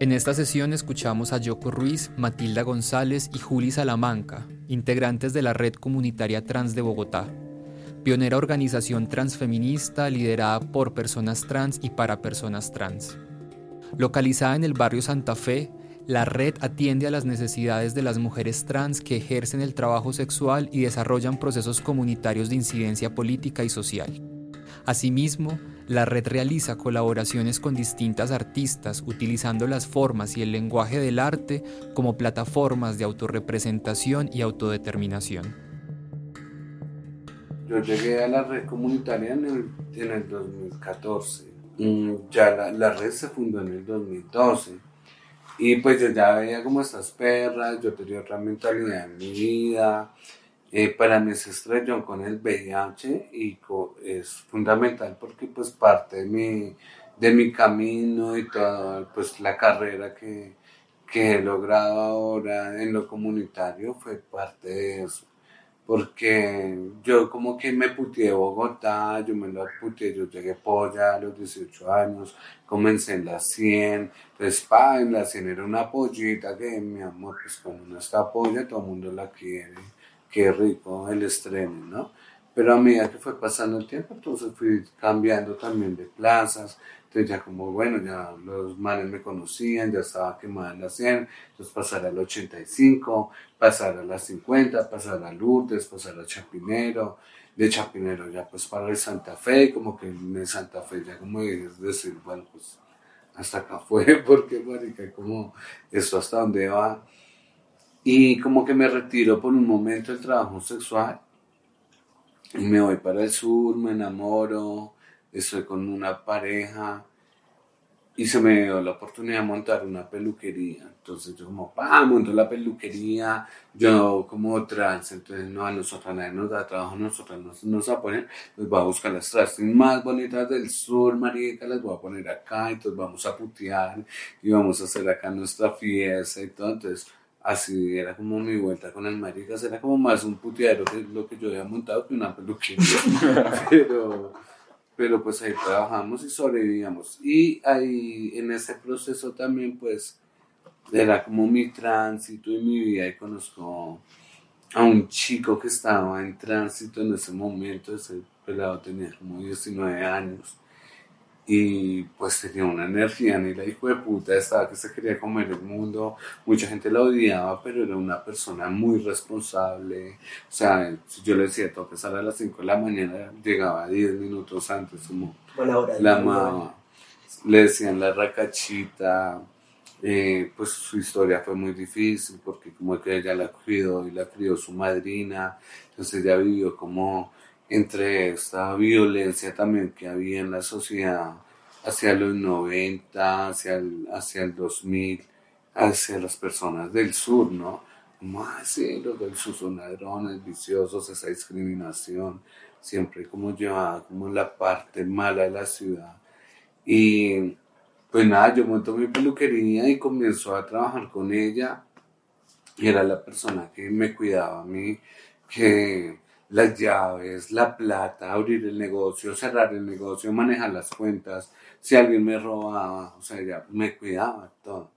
En esta sesión escuchamos a Yoko Ruiz, Matilda González y Juli Salamanca, integrantes de la Red Comunitaria Trans de Bogotá, pionera organización transfeminista liderada por personas trans y para personas trans. Localizada en el barrio Santa Fe, la red atiende a las necesidades de las mujeres trans que ejercen el trabajo sexual y desarrollan procesos comunitarios de incidencia política y social. Asimismo, la red realiza colaboraciones con distintas artistas utilizando las formas y el lenguaje del arte como plataformas de autorrepresentación y autodeterminación. Yo llegué a la red comunitaria en el, 2014. Mm, ya la, red se fundó en el 2012. Y pues ya veía como estas perras, yo tenía otra mentalidad en mi vida, eh, para ese estrellón con el VIH y es fundamental porque pues parte de mi, de mi camino y toda pues la carrera que, que he logrado ahora en lo comunitario fue parte de eso. Porque yo como que me puteé Bogotá, yo me lo puteé, yo llegué polla a los 18 años, comencé en la 100, entonces pa, en la 100 era una pollita que mi amor, pues cuando uno está polla todo el mundo la quiere qué rico el estreno, ¿no? Pero a medida que fue pasando el tiempo, entonces fui cambiando también de plazas, entonces ya como, bueno, ya los manes me conocían, ya estaba quemada en la 100, entonces pasar al 85, pasar a la 50, pasar a Lourdes, pasar a Chapinero, de Chapinero ya pues para el Santa Fe, como que en Santa Fe ya como es decir, bueno, pues hasta acá fue, porque marica, como esto hasta dónde va, y como que me retiro por un momento del trabajo sexual y me voy para el sur, me enamoro, estoy con una pareja y se me dio la oportunidad de montar una peluquería. Entonces yo como, pa, monto la peluquería, yo como trans, entonces no, a nosotras nadie nos da trabajo, nosotras nos, nos a poner, pues voy a buscar las trastes más bonitas del sur, marica, las voy a poner acá, entonces vamos a putear y vamos a hacer acá nuestra fiesta y todo, entonces así era como mi vuelta con el maricas, era como más un puteadero que lo que yo había montado que una peluquería. pero, pero pues ahí trabajamos y sobrevivíamos. Y ahí en ese proceso también pues era como mi tránsito y mi vida y conozco a un chico que estaba en tránsito en ese momento, ese pelado tenía como 19 años y pues tenía una energía, ni la hijo de puta estaba que se quería comer el mundo, mucha gente la odiaba, pero era una persona muy responsable, o sea, yo le decía, tengo que salir a las 5 de la mañana, llegaba 10 minutos antes, como la mamá, le decían la racachita, eh, pues su historia fue muy difícil, porque como que ella la cuidó y la crió su madrina, entonces ella vivió como entre esta violencia también que había en la sociedad hacia los 90, hacia el, hacia el 2000, hacia las personas del sur, ¿no? Como, ah, sí, los del sur son ladrones, viciosos, esa discriminación, siempre como llevaba como la parte mala de la ciudad. Y pues nada, yo monto mi peluquería y comienzo a trabajar con ella. Y era la persona que me cuidaba a mí, que las llaves, la plata, abrir el negocio, cerrar el negocio, manejar las cuentas, si alguien me robaba, o sea, ya me cuidaba todo.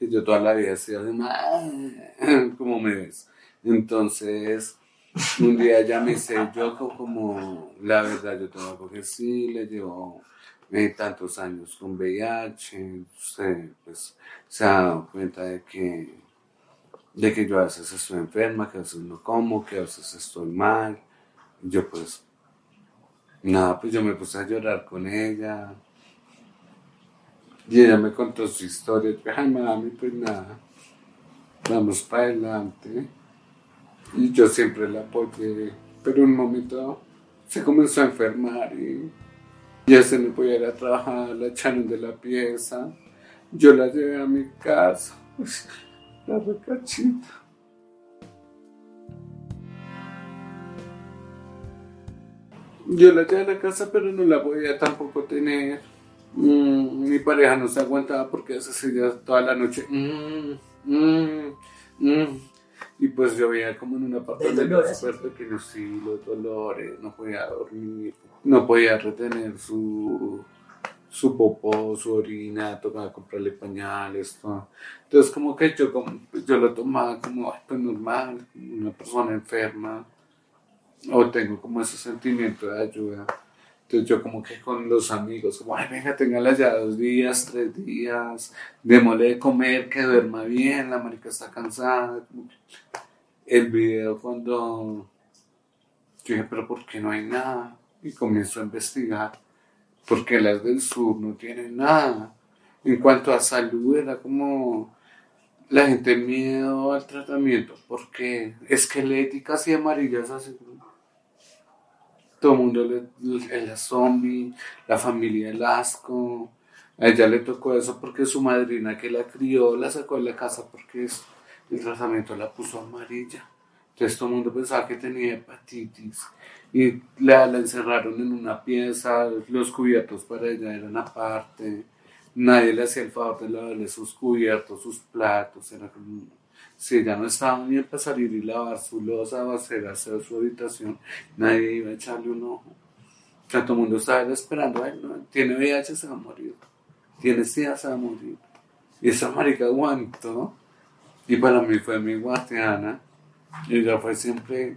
Y yo toda la vida hacía así, como me ves. Entonces, un día ya me hice yo como, la verdad, yo tengo que sí, le llevo eh, tantos años con VIH, usted pues se ha dado cuenta de que de que yo a veces estoy enferma, que a veces no como, que a veces estoy mal. yo pues, nada, pues yo me puse a llorar con ella. Y ella me contó su historia. Yo ay, mami, pues nada, vamos para adelante. Y yo siempre la apoyé. Pero un momento se comenzó a enfermar y ya se me podía ir a trabajar, la echaron de la pieza. Yo la llevé a mi casa. La recachita. Yo la llevé a la casa, pero no la podía tampoco tener. Mm, mi pareja no se aguantaba porque se seguía toda la noche. Mm, mm, y pues yo veía como en una parte de súper pequeño, sí, los dolores, no podía dormir, no podía retener su, su popó, su orina, tocaba comprarle pañales, todo. Entonces como que yo, como, yo lo tomaba como, normal, una persona enferma, o tengo como ese sentimiento de ayuda. Entonces yo como que con los amigos, como, ay, venga, téngala ya dos días, tres días, démosle de comer, que duerma bien, la marica está cansada. El video cuando yo dije, pero ¿por qué no hay nada? Y comienzo a investigar porque las del sur no tienen nada. En cuanto a salud, era como la gente miedo al tratamiento, porque esqueléticas y amarillas así. Todo el mundo, le, la zombie, la familia el asco. A ella le tocó eso porque su madrina que la crió la sacó de la casa porque el tratamiento la puso amarilla. Entonces todo el mundo pensaba que tenía hepatitis y la, encerraron en una pieza, los cubiertos para ella eran aparte, nadie le hacía el favor de lavarle sus cubiertos, sus platos, era como, si ella no estaba bien para salir y lavar su losa o hacer, hacer su habitación, nadie iba a echarle un ojo. O el mundo estaba esperando, Ay, no, tiene VIH, se va a morir, tiene SIDA, se va a morir. Y esa marica aguantó, y para mí fue mi guardiana, ella fue siempre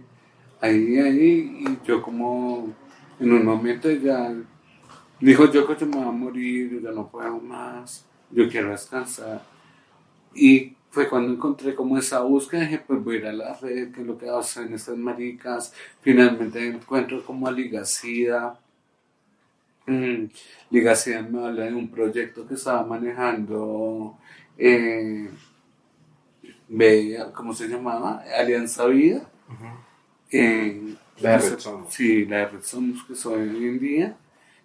ahí, ahí, y yo como en un momento ya dijo yo que me voy a morir, yo ya no puedo más, yo quiero descansar. Y fue cuando encontré como esa búsqueda, dije, pues voy a ir a la red, que es lo que hacen estas maricas. Finalmente encuentro como a Ligacida. Mm, Ligacida me habla de un proyecto que estaba manejando, eh, ¿cómo se llamaba? Alianza Vida la Red Somos. Sí, la Red Somos que soy hoy en día.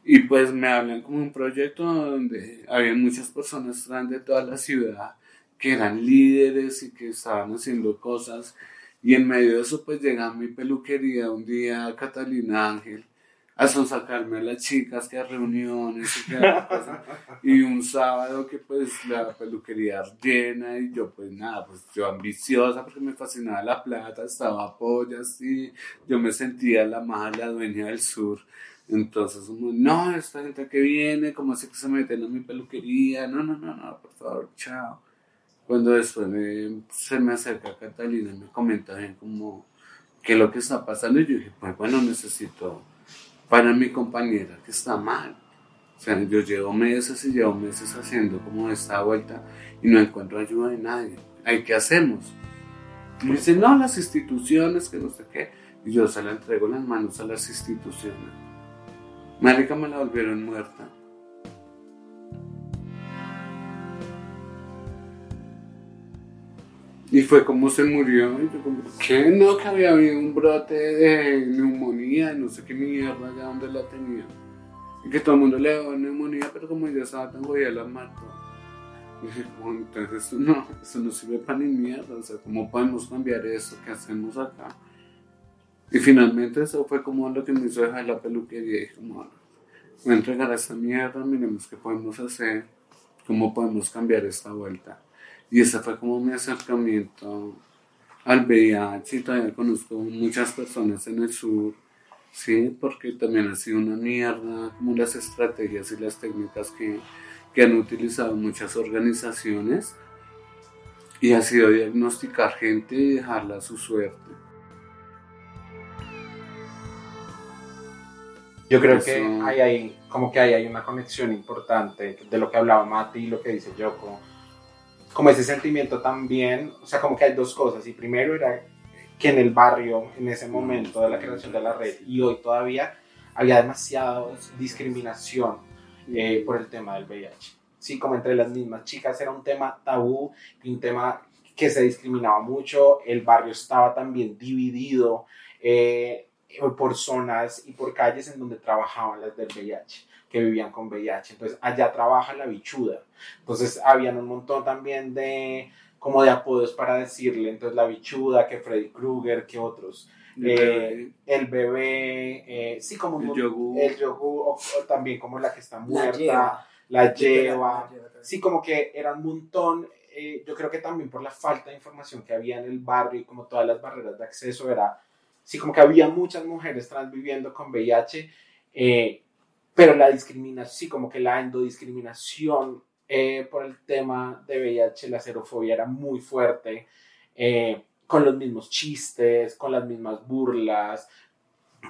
Y pues me hablan como un proyecto donde había muchas personas trans de toda la ciudad que eran líderes y que estaban haciendo cosas. Y en medio de eso pues llega a mi peluquería un día Catalina Ángel a sacarme a las chicas que a reuniones y, que un sábado que pues la peluquería llena y yo pues nada, pues yo ambiciosa porque me fascinaba la plata, estaba polla así, yo me sentía la más la dueña del sur. Entonces, no, esta gente que viene, como así que se meten en mi peluquería? No, no, no, no, por favor, chao. Cuando después se me acerca Catalina y me comenta bien como qué es lo que está pasando y yo dije, pues bueno, necesito para mi compañera que está mal. O sea, yo llevo meses y llevo meses haciendo como esta vuelta y no encuentro ayuda de nadie. ¿Hay qué hacemos? Me dicen, no, las instituciones, que no sé qué. Y yo se la entrego en las manos a las instituciones. Marica me la volvieron muerta. Y fue como se murió. Y yo como, ¿qué? No, que había habido un brote de neumonía, no sé qué mierda, ya donde la tenía. Y que todo el mundo le daba neumonía, pero como ya estaba tan jodida, la mató. Y dije, bueno, entonces eso no, eso no sirve para ni mierda. O sea, ¿cómo podemos cambiar eso? ¿Qué hacemos acá? Y finalmente eso fue como lo que me hizo dejar la peluquería. Y dije, bueno, voy a entregar a esta mierda, miremos qué podemos hacer, cómo podemos cambiar esta vuelta. Y ese fue como mi acercamiento al VIH y todavía conozco muchas personas en el sur, sí, porque también ha sido una mierda como las estrategias y las técnicas que, que han utilizado muchas organizaciones. Y ha sido diagnosticar gente y dejarla a su suerte. Yo creo que hay, hay, como que hay, hay una conexión importante de lo que hablaba Mati y lo que dice Yoko como ese sentimiento también, o sea, como que hay dos cosas. Y primero era que en el barrio, en ese momento de la creación de la red, y hoy todavía, había demasiada discriminación eh, por el tema del VIH. Sí, como entre las mismas chicas era un tema tabú, un tema que se discriminaba mucho, el barrio estaba también dividido, eh, por zonas y por calles en donde trabajaban las del VIH, que vivían con VIH. Entonces, allá trabaja la bichuda. Entonces, habían un montón también de como de apodos para decirle, entonces la bichuda, que Freddy Krueger, que otros. El, eh, bebé, eh, sí, como el yogur, el yogur o, también como la que está muerta, la lleva, sí, como que era un montón, eh, yo creo que también por la falta de información que había en el barrio y como todas las barreras de acceso era, sí, como que había muchas mujeres trans viviendo con VIH, pero la discriminación, sí, como que la endodiscriminación eh, por el tema de VIH, la xerofobia era muy fuerte, eh, con los mismos chistes, con las mismas burlas,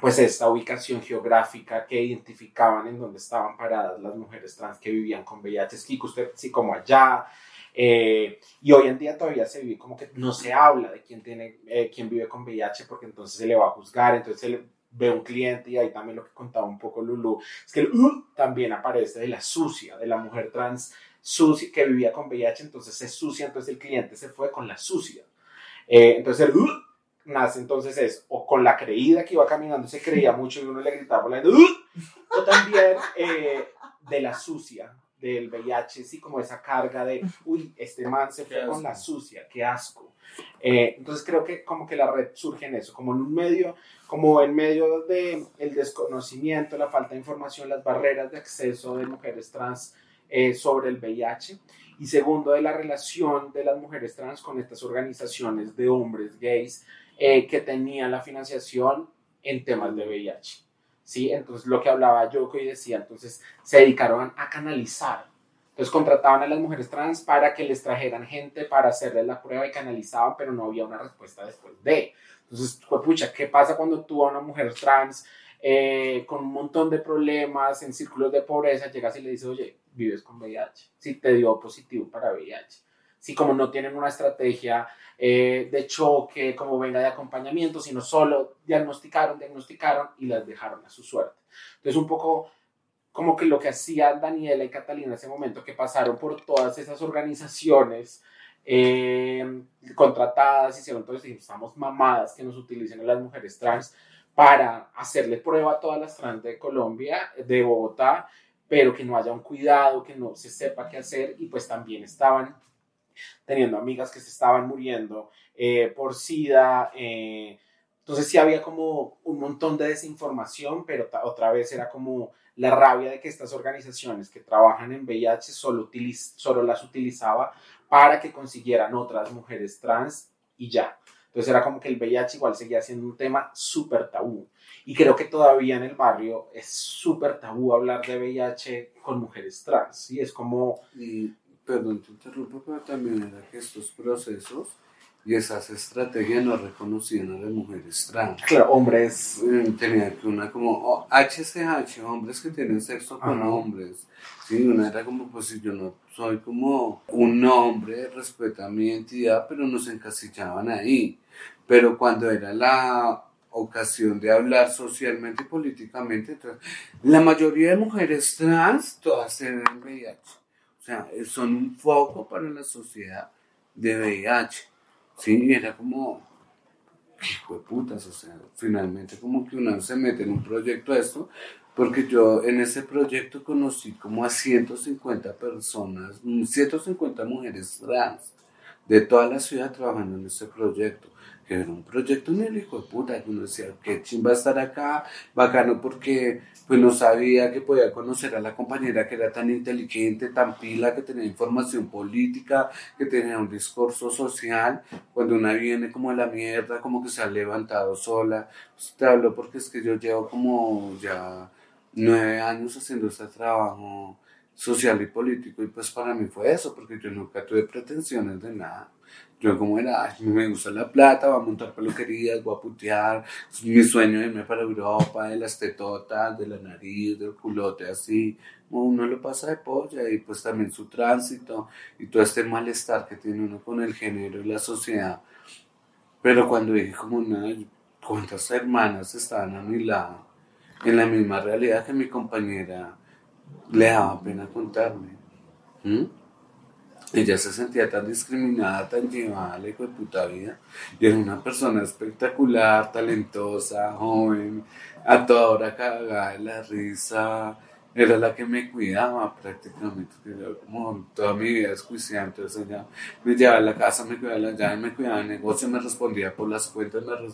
pues esta ubicación geográfica que identificaban en donde estaban paradas las mujeres trans que vivían con VIH, sí, usted, sí como allá, eh, y hoy en día todavía se vive como que no se habla de quién, tiene, quién vive con VIH porque entonces se le va a juzgar, entonces se le ve un cliente y ahí también lo que contaba un poco Lulu, es que el uh, también aparece de la sucia, de la mujer trans sucia, que vivía con VIH, entonces es sucia, entonces el cliente se fue con la sucia. Eh, entonces el uh, nace entonces es o con la creída que iba caminando, se creía mucho y uno le gritaba por la uh, o también eh, de la sucia, del VIH, sí, como esa carga de, uy, este man se fue con la sucia, qué asco. Eh, entonces creo que como que la red surge en eso, como en un medio, como en medio de el desconocimiento, la falta de información, las barreras de acceso de mujeres trans eh, sobre el VIH. Y segundo, de la relación de las mujeres trans con estas organizaciones de hombres gays eh, que tenían la financiación en temas de VIH. ¿Sí? Entonces, lo que hablaba yo que decía, entonces se dedicaron a canalizar entonces contrataban a las mujeres trans para que les trajeran gente para hacerles la prueba y canalizaban, pero no había una respuesta después de. Entonces, pues, pucha, ¿qué pasa cuando tú a una mujer trans eh, con un montón de problemas en círculos de pobreza llegas y le dices, oye, vives con VIH? Si te dio positivo para VIH. Si como no tienen una estrategia eh, de choque, como venga de acompañamiento, sino solo diagnosticaron, diagnosticaron y las dejaron a su suerte. Entonces, un poco como que lo que hacían Daniela y Catalina en ese momento, que pasaron por todas esas organizaciones eh, contratadas, hicieron entonces estamos mamadas que nos utilicen a las mujeres trans para hacerle prueba a todas las trans de Colombia, de Bogotá, pero que no haya un cuidado, que no se sepa qué hacer y pues también estaban teniendo amigas que se estaban muriendo eh, por SIDA. Eh, entonces sí había como un montón de desinformación, pero otra vez era como la rabia de que estas organizaciones que trabajan en VIH solo, solo las utilizaba para que consiguieran otras mujeres trans y ya. Entonces era como que el VIH igual seguía siendo un tema súper tabú. Y creo que todavía en el barrio es súper tabú hablar de VIH con mujeres trans. Y es como... Y, perdón, te interrumpo, pero también era que estos procesos y esas estrategias no reconocían a las mujeres trans. Claro, hombres. Eh, tenía que una como oh, HCH, hombres que tienen sexo con hombres. Sí, una era como, pues si yo no soy como un hombre, respeta mi identidad, pero nos encasillaban ahí. Pero cuando era la ocasión de hablar socialmente y políticamente, la mayoría de mujeres trans, todas tienen VIH. O sea, son un foco para la sociedad de VIH. Sí, era como, hijo de putas, o sea, finalmente como que uno se mete en un proyecto esto, porque yo en ese proyecto conocí como a 150 personas, 150 mujeres trans de toda la ciudad trabajando en ese proyecto que era un proyecto en el de puta, que uno decía, qué chimba estar acá, bacano porque pues no sabía que podía conocer a la compañera que era tan inteligente, tan pila, que tenía información política, que tenía un discurso social, cuando una viene como a la mierda, como que se ha levantado sola, pues te hablo porque es que yo llevo como ya nueve años haciendo este trabajo social y político y pues para mí fue eso, porque yo nunca tuve pretensiones de nada. Yo como era, me gusta la plata, voy a montar peluquerías, voy a putear, mi sueño de irme para Europa, de las tetotas, de la nariz, del culote, así. Uno lo pasa de polla y pues también su tránsito y todo este malestar que tiene uno con el género y la sociedad. Pero cuando dije como nada, cuántas hermanas estaban a mi lado, en la misma realidad que mi compañera, le daba pena contarme. ¿Mm? Ella se sentía tan discriminada, tan llevada la de puta vida. Y era una persona espectacular, talentosa, joven, a toda hora cagada de la risa. Era la que me cuidaba prácticamente, era como toda mi vida descuiciada. Entonces ella me llevaba a la casa, me cuidaba la llave, me cuidaba el negocio, me respondía por las cuentas. Me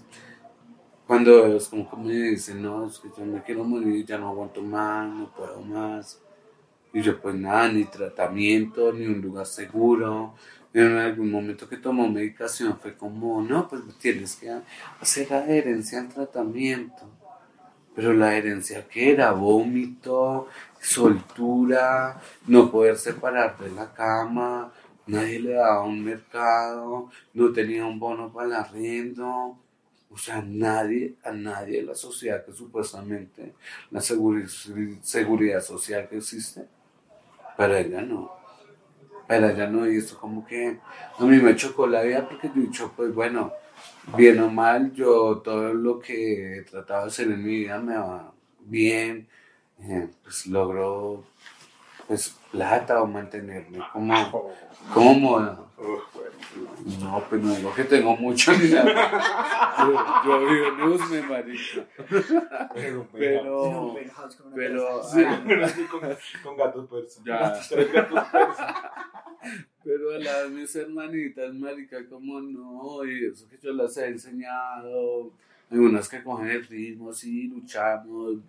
Cuando es como que me dicen, no, es que yo me quiero morir, ya no aguanto más, no puedo más y yo pues nada, ni tratamiento, ni un lugar seguro. En algún momento que tomó medicación fue como, no, pues tienes que hacer adherencia al tratamiento. Pero la adherencia que era vómito, soltura, no poder separar de la cama, nadie le daba un mercado, no tenía un bono para el arriendo. O sea, nadie, a nadie de la sociedad que supuestamente la seguridad social que existe, para ella no. Para ella no, y esto como que a mí me chocó la vida porque yo he dicho, pues bueno, bien o mal, yo todo lo que he tratado de hacer en mi vida me va bien, eh, pues logro pues plata o mantenerme como, como. No, pues no digo que tengo mucho ni nada. Yo, yo vivo en Usme, marica. Pero, pero, pero, con, con gatos persa. Ya. Tres gatos persa. Pero a las mis hermanitas, marica, como no, y eso que yo las he enseñado. Hay unas que cogen el ritmo, sí, luchamos,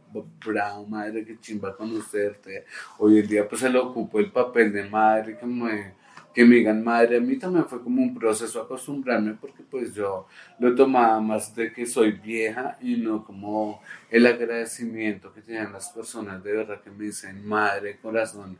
bravo, madre, que chimba conocerte. Hoy en día, pues se le ocupó el papel de madre que me que me digan madre, a mí también fue como un proceso acostumbrarme porque pues yo lo tomaba más de que soy vieja y no como el agradecimiento que tenían las personas de verdad que me dicen madre, corazón,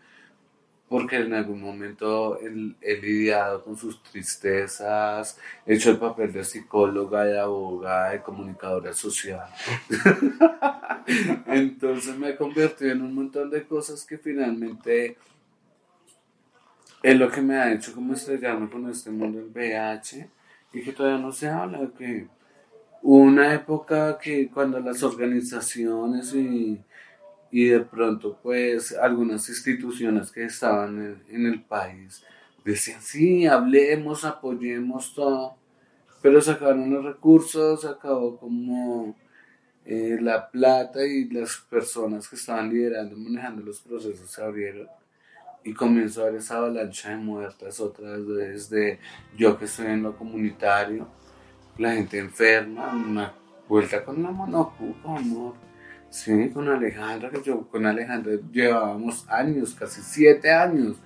porque en algún momento he, lidiado con sus tristezas, he hecho el papel de psicóloga, de abogada, de comunicadora social. Entonces me he convertido en un montón de cosas que finalmente es lo que me ha hecho como estrellarme con este mundo del VIH y que todavía no se habla, que hubo una época que cuando las organizaciones y, y de pronto pues algunas instituciones que estaban en, el país decían, sí, hablemos, apoyemos todo, pero sacaron los recursos, acabó como eh, la plata y las personas que estaban liderando, manejando los procesos se abrieron y comenzó a ver esa avalancha de muertes otra vez de yo que estoy en lo comunitario, la gente enferma, una vuelta con la monocupa, amor. Sí, con Alejandra, que yo con Alejandra llevábamos años, casi siete años,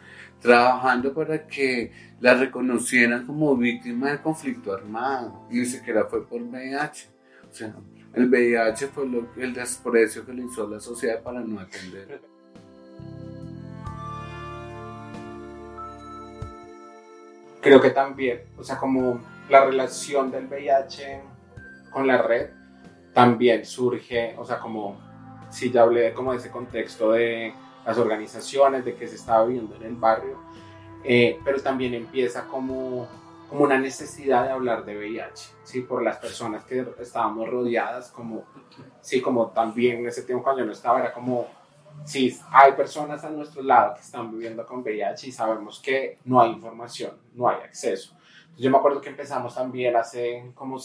trabajando para que la reconocieran como víctima del conflicto armado. Ni siquiera fue por VIH. O sea, el VIH fue lo, el desprecio que le hizo la sociedad para no atender. Creo que también, o sea, como la relación del VIH con la red también surge, o sea, como si ya hablé como de ese contexto de las organizaciones, de que se estaba viviendo en el barrio, eh, pero también empieza como, como una necesidad de hablar de VIH, ¿sí? Por las personas que estábamos rodeadas, como, sí, como también en ese tiempo cuando yo no estaba, era como sí, hay personas a nuestro lado que están viviendo con VIH y sabemos que no hay información, no hay acceso. Yo me acuerdo que empezamos también hace como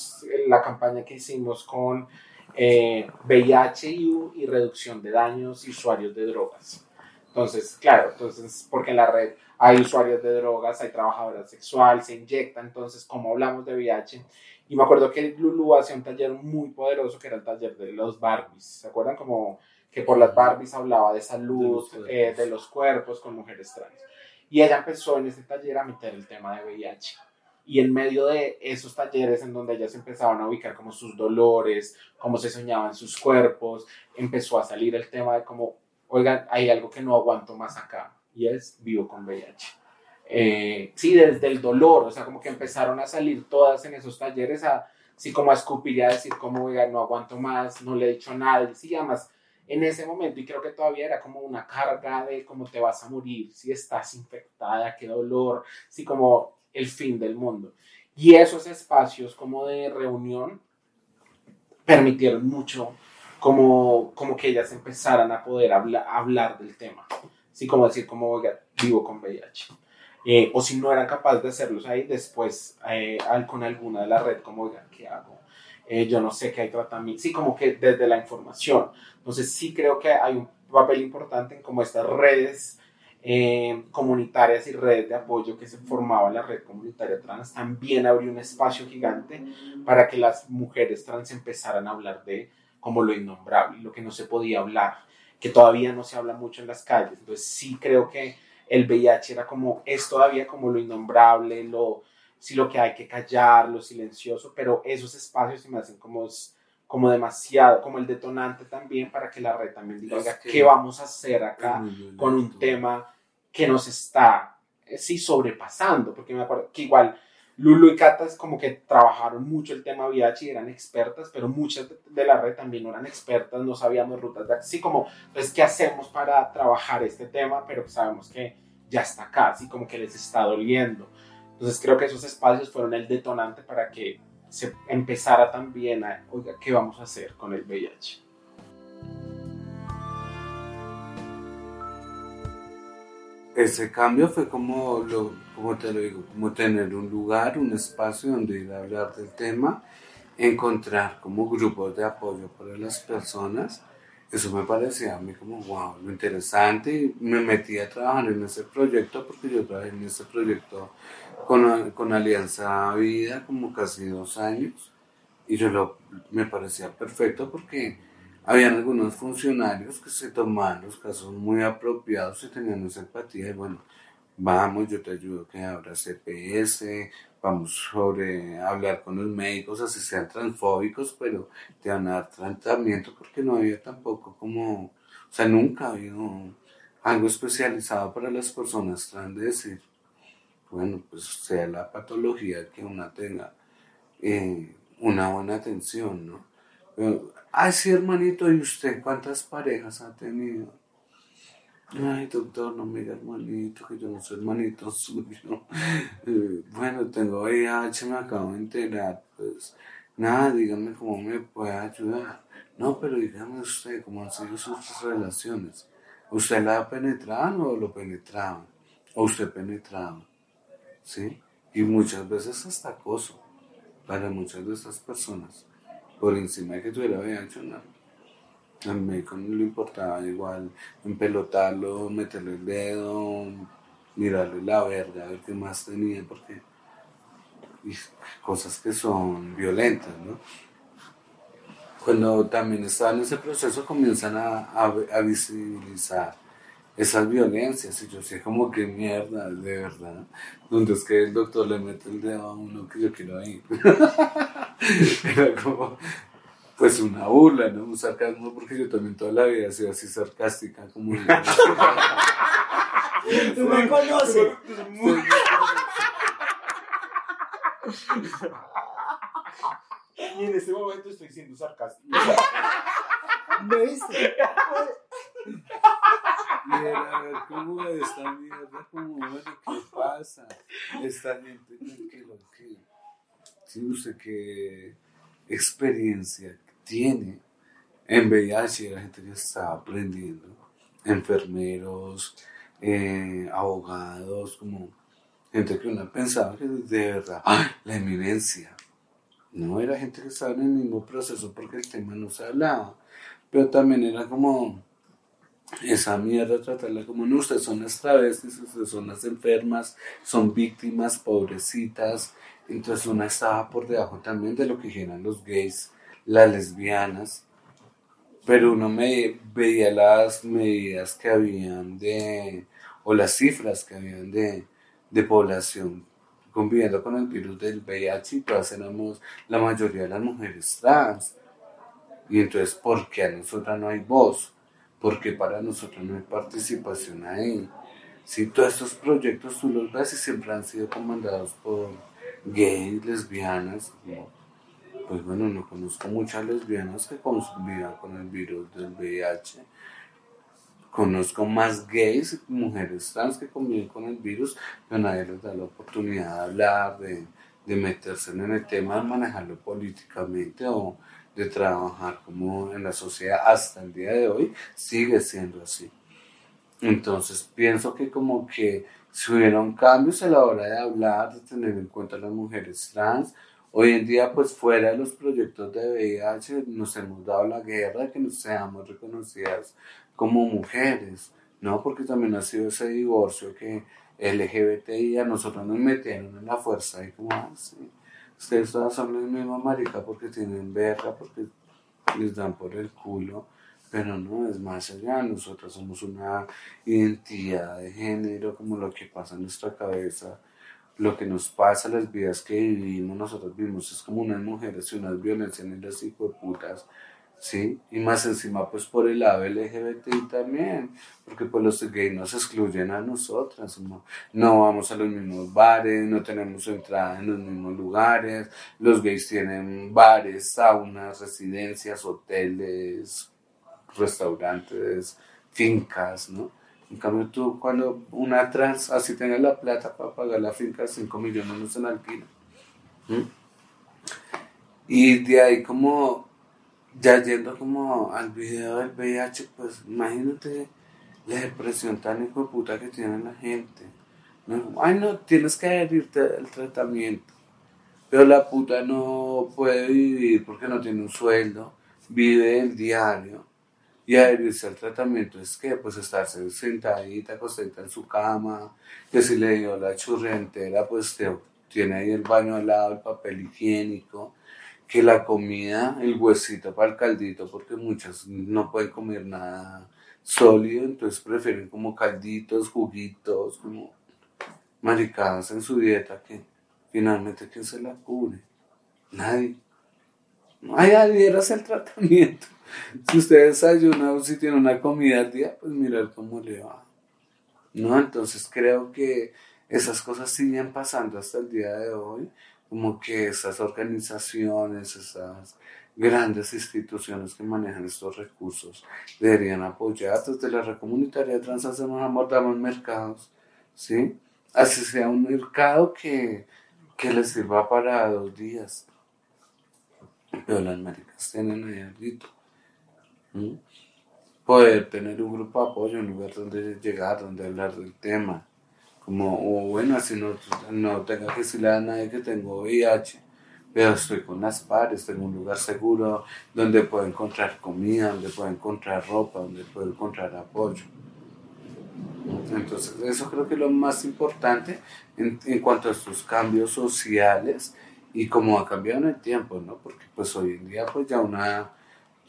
la campaña que hicimos con eh, VIH y reducción de daños y usuarios de drogas. Entonces, claro, entonces, porque en la red hay usuarios de drogas, hay trabajadoras sexuales, se inyecta, entonces, como hablamos de VIH, y me acuerdo que Lulu hacía un taller muy poderoso que era el taller de los Barbies, ¿se acuerdan? Como que por las Barbies hablaba de salud, de los, eh, cuerpos con mujeres trans. Y ella empezó en ese taller a meter el tema de VIH. Y en medio de esos talleres en donde ellas empezaban a ubicar como sus dolores, cómo se soñaban sus cuerpos, empezó a salir el tema de como, oigan, hay algo que no aguanto más acá y es vivo con VIH. Eh, sí, desde el dolor, o sea, como que empezaron a salir todas en esos talleres a, sí, como a escupir y a decir como, oigan, no aguanto más, no le he dicho nada, y sí, además en ese momento y creo que todavía era como una carga de cómo te vas a morir, si estás infectada, qué dolor, si como el fin del mundo. Y esos espacios como de reunión permitieron mucho como, como que ellas empezaran a poder hablar del tema, así como decir como vivo con VIH. Eh, o si no eran capaces de hacerlos ahí, después eh, con alguna de la red, como, ¿qué hago? Eh, yo no sé qué hay tratamiento, sí, como que desde la información. Entonces sí creo que hay un papel importante en como estas redes comunitarias y redes de apoyo que se formaba la red comunitaria trans, también abrió un espacio gigante para que las mujeres trans empezaran a hablar de como lo innombrable, lo que no se podía hablar, que todavía no se habla mucho en las calles. Entonces sí creo que el VIH era como, es todavía como lo innombrable, lo, sí lo que hay que callar, lo silencioso, pero esos espacios se me hacen como, como demasiado, como el detonante también para que la red también diga, ¿qué vamos a hacer acá con un tema que nos está, eh, sí, sobrepasando? Porque me acuerdo que igual Lulu y Cata es como que trabajaron mucho el tema VIH y eran expertas, pero muchas de la red también no eran expertas, no sabíamos rutas de así como, pues, ¿qué hacemos para trabajar este tema? Pero sabemos que ya está acá, así como que les está doliendo. Entonces creo que esos espacios fueron el detonante para que se empezara también a, oiga, ¿qué vamos a hacer con el VIH? ese cambio fue como, lo, como te lo digo, como tener un lugar, un espacio donde ir a hablar del tema, encontrar como grupos de apoyo para las personas. Eso me parecía a mí como, wow, lo interesante. Y me metí a trabajar en ese proyecto porque yo trabajé en ese proyecto con, con Alianza Vida como casi dos años. Y yo lo, me parecía perfecto porque habían algunos funcionarios que se tomaban los casos muy apropiados y tenían esa empatía y bueno, vamos, yo te ayudo que abra CPS, vamos sobre hablar con los médicos, así sean transfóbicos, pero te van a dar tratamiento porque no había tampoco como, o sea, nunca ha habido algo especializado para las personas trans de decir, bueno, pues sea la patología que una tenga eh, una buena atención, ¿no? Ay, sí, hermanito, ¿y usted cuántas parejas ha tenido? Ay, doctor, no me diga hermanito, que yo no soy hermanito suyo. Eh, bueno, tengo VIH, me acabo de enterar. Pues nada, dígame cómo me puede ayudar. No, pero dígame usted, ¿cómo han sido sus relaciones? ¿Usted la ha penetrado o lo penetraba? ¿O usted penetraba? ¿Sí? Y muchas veces hasta acoso para muchas de estas personas por encima de que tuviera VIH, no. Al médico no le importaba igual empelotarlo, meterle el dedo, mirarle la verga, a ver qué más tenía, porque cosas que son violentas, ¿no? Cuando también están en ese proceso comienzan a, a, visibilizar esas violencias y yo sé como que mierda, de verdad, donde es que el doctor le mete el dedo a uno que yo quiero ir. Era como, pues una burla, ¿no? Un sarcasmo, porque yo también toda la vida he sido así sarcástica, como... Tú me conoces. Y en este momento estoy siendo sarcástico. ¿Me viste? Mira, a ver, ¿cómo esta mierda? ¿Cómo, bueno, qué pasa? Esta gente, ¿qué lo que? ¿Sí, usted qué experiencia tiene en VIH? La gente que está aprendiendo, enfermeros, eh, abogados, como gente que uno pensaba que de verdad, la eminencia. No, era gente que estaba en el mismo proceso porque el tema no se hablaba, pero también era como esa mierda, tratarla como no, ustedes son las travestis, ustedes son las enfermas, son víctimas, pobrecitas, entonces una estaba por debajo también de lo que dijeran los gays, las lesbianas, pero uno me veía las medidas que habían de, o las cifras que habían de, de población conviviendo con el virus del VIH y todas éramos la mayoría de las mujeres trans. Y entonces, ¿por qué a nosotras no hay voz? Porque para nosotros no hay participación ahí. Si todos estos proyectos tú los ves y siempre han sido comandados por gays, lesbianas, pues bueno, no conozco muchas lesbianas que convivan con el virus del VIH. Conozco más gays mujeres trans que conviven con el virus, pero nadie les da la oportunidad de hablar, de, de meterse en el tema, de manejarlo políticamente o de trabajar como en la sociedad hasta el día de hoy, sigue siendo así. Entonces pienso que como que si hubiera un cambio a la hora de hablar, de tener en cuenta a las mujeres trans. Hoy en día, pues fuera de los proyectos de VIH, nos hemos dado la guerra de que nos seamos reconocidas como mujeres, ¿no? Porque también ha sido ese divorcio que LGBTI a nosotros nos metieron en la fuerza y como así. Ah, Ustedes todas son la misma marica porque tienen verga, porque les dan por el culo pero no, es más allá, nosotros somos una identidad de género, como lo que pasa en nuestra cabeza, lo que nos pasa, las vidas que vivimos, nosotros vivimos, es como unas mujeres y unas violencias en las putas, ¿sí? Y más encima, pues por el lado LGBTI también, porque pues los gays nos excluyen a nosotras, no, no vamos a los mismos bares, no tenemos entrada en los mismos lugares, los gays tienen bares, saunas, residencias, hoteles, restaurantes, fincas, ¿no? En cambio, tú, cuando una trans así tiene la plata para pagar la finca, 5 millones no se la alquila. Y de ahí, como ya yendo como al video del VIH, pues imagínate la depresión tan hijo de puta que tiene la gente. Ay, no, tienes que adherirte al tratamiento. Pero la puta no puede vivir porque no tiene un sueldo, vive el diario y adherirse al tratamiento es que, pues, estarse sentadita, acostadita en su cama, que si le dio la churria entera, pues, te, tiene ahí el baño al lado, el papel higiénico, que la comida, el huesito para el caldito, porque muchas no pueden comer nada sólido, entonces prefieren como calditos, juguitos, como maricadas en su dieta, que finalmente, ¿quién se la cubre? Nadie. No hay adhieras al tratamiento. Si usted desayuna o si tiene una comida al día, pues mirar cómo le va. ¿No? Entonces creo que esas cosas siguen pasando hasta el día de hoy, como que esas organizaciones, esas grandes instituciones que manejan estos recursos deberían apoyar desde la red comunitaria trans hacemos abordamos mercados, ¿sí? Así sea un mercado que, que les sirva para dos días. Pero las maricas tienen ahí algo Poder tener un grupo de apoyo, un lugar donde llegar, donde hablar del tema. Como, o bueno, así no, no tenga que decirle a nadie que tengo VIH, pero estoy con las pares, tengo un lugar seguro donde puedo encontrar comida, donde puedo encontrar ropa, donde puedo encontrar apoyo. Entonces, eso creo que es lo más importante en, en cuanto a estos cambios sociales y cómo ha cambiado en el tiempo, ¿no? Porque pues hoy en día pues ya una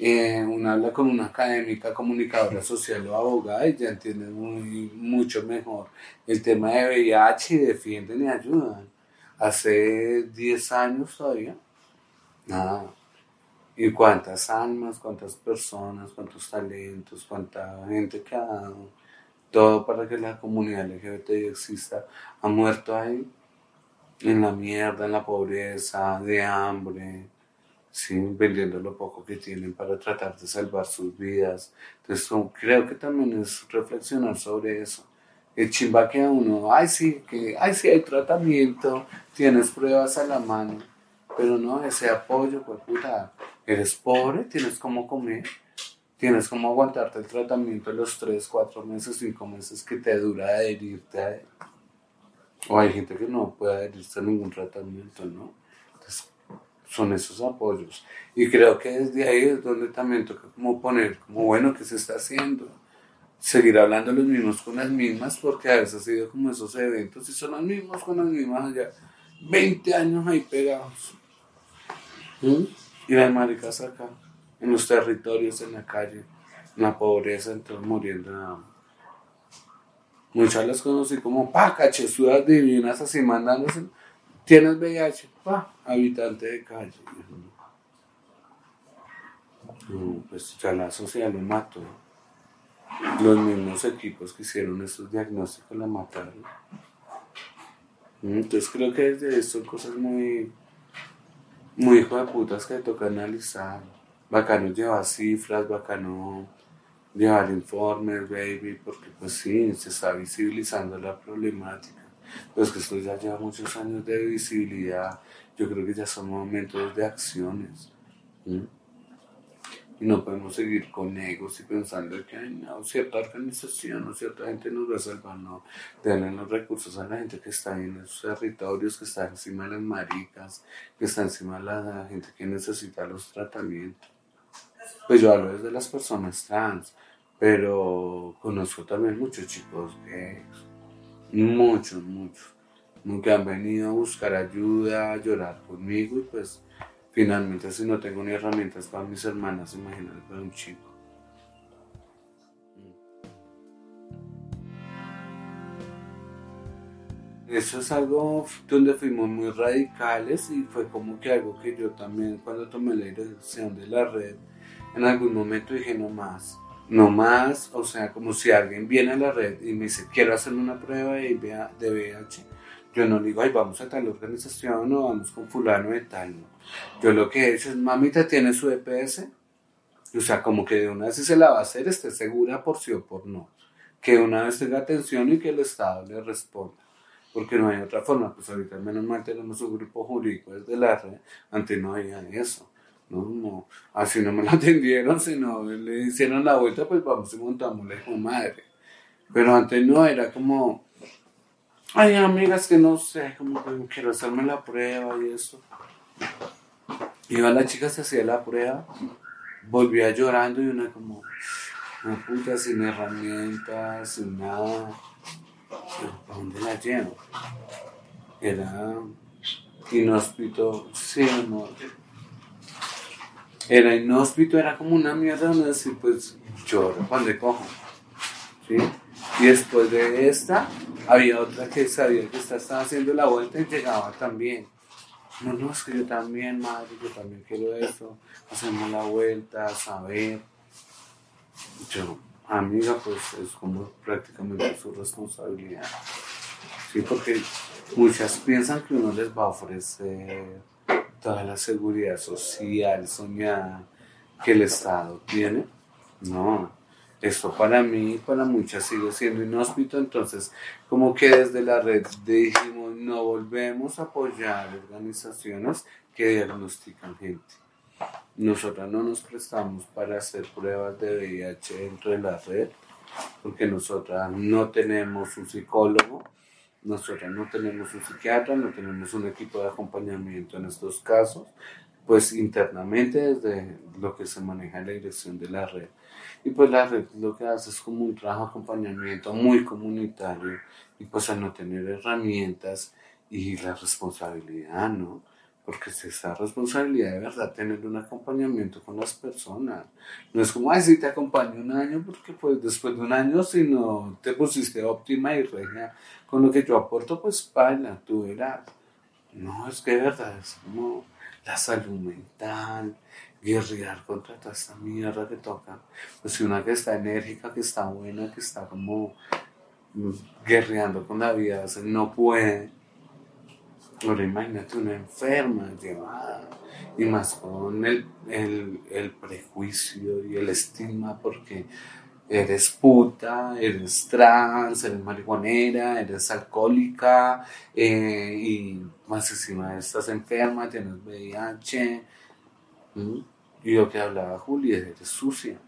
eh, habla con una académica, comunicadora social o abogada y ya entiende muy, mucho mejor el tema de VIH y defienden y ayudan. Hace 10 años todavía, nada. ¿Y cuántas almas, cuántas personas, cuántos talentos, cuánta gente que ha dado todo para que la comunidad LGBT exista, ha muerto ahí, en la mierda, en la pobreza, de hambre, ¿sí? vendiendo lo poco que tienen para tratar de salvar sus vidas. Entonces creo que también es reflexionar sobre eso. El chimba que a uno, ay sí, que, ay sí hay tratamiento, tienes pruebas a la mano, pero no, ese apoyo, pues puta, eres pobre, tienes como comer, tienes como aguantarte el tratamiento los 3, 4 meses, 5 meses que te dura adherirte a él. O hay gente que no puede adherirse a ningún tratamiento, ¿no? Son esos apoyos. Y creo que desde ahí es donde también toca como poner, como bueno, ¿qué se está haciendo? Seguir hablando los mismos con las mismas, porque a veces ha sido como esos eventos y son los mismos con las mismas allá. 20 años ahí pegados. ¿Mm? Y las maricas acá, en los territorios, en la calle, en la pobreza, entonces muriendo Muchas las conocí como pa, cachezudas divinas así mandándose ¿Tienes VIH? Habitante de calle. pues ya la sociedad lo mató. Los mismos equipos que hicieron esos diagnósticos la mataron. Entonces creo que desde son cosas muy, muy hijo de putas que toca analizar. Bacano llevar cifras, bacano llevar informes, baby, porque pues sí, se está visibilizando la problemática. Pues que esto ya lleva muchos años de visibilidad, yo creo que ya son momentos de acciones. Y no podemos seguir con egos y pensando que hay no, cierta organización o cierta gente nos va a salvar, no. Denle los recursos a la gente que está en esos territorios, que está encima de las maricas, que está encima de la gente que necesita los tratamientos. Pues yo hablo desde las personas trans, pero conozco también muchos chicos gays, muchos, muchos, que han venido a buscar ayuda, a llorar conmigo y pues Finalmente, si no tengo ni herramientas para mis hermanas, imagínate para un chico. Eso es algo donde fuimos muy radicales y fue como que algo que yo también cuando tomé la dirección de la red, en algún momento dije no más, no más, o sea, como si alguien viene a la red y me dice quiero hacer una prueba de VIH, yo no digo, ay, vamos a tal organización o vamos con fulano de tal, no. Yo lo que he hecho es, mamita tiene su EPS, o sea, como que de una vez si se la va a hacer, esté segura por sí o por no. Que una vez tenga atención y que el Estado le responda. Porque no hay otra forma, pues ahorita menos mal tenemos un grupo jurídico desde la red, antes no había eso. No, no, así no me lo atendieron, sino le hicieron la vuelta, pues vamos y montamos la hijo madre. Pero antes no, era como, ay amigas que no sé, como que quiero hacerme la prueba y eso. Iba la chica, se hacía la prueba, volvía llorando y una como, una puta sin herramientas, sin nada. ¿A dónde la llevo? Era inhóspito, sí, no. Era inhóspito, era como una mierda donde decir, pues lloro cuando cojo. ¿Sí? Y después de esta, había otra que sabía que estaba haciendo la vuelta y llegaba también. No, no, es que yo también, madre, yo también quiero eso. Hacemos la vuelta, saber. Yo, amiga, pues es como prácticamente su responsabilidad. Sí, porque muchas piensan que uno les va a ofrecer toda la seguridad social soñada que el Estado tiene. No, esto para mí, para muchas sigue siendo inhóspito, entonces como que desde la red dijimos no volvemos a apoyar organizaciones que diagnostican gente. Nosotras no nos prestamos para hacer pruebas de VIH dentro de la red, porque nosotras no tenemos un psicólogo, nosotras no tenemos un psiquiatra, no tenemos un equipo de acompañamiento en estos casos, pues internamente desde lo que se maneja la dirección de la red y pues la red lo que hace es como un trabajo de acompañamiento muy comunitario y pues al no tener herramientas y la responsabilidad, ¿no? Porque es esa responsabilidad de verdad tener un acompañamiento con las personas. No es como, ay, si te acompaño un año, porque pues después de un año, si no te pusiste óptima y regia con lo que yo aporto, pues baila, tú verás. No, es que de verdad es como la salud mental, guerrear contra toda esta mierda que toca. Pues si una que está enérgica, que está buena, que está como mm, guerreando con la vida, no puede. Ahora imagínate una enferma llevada y más con el, el, el prejuicio y el estigma porque eres puta, eres trans, eres marihuanera, eres alcohólica eh, y más encima estás enferma, tienes VIH y lo que hablaba Julia, eres sucia,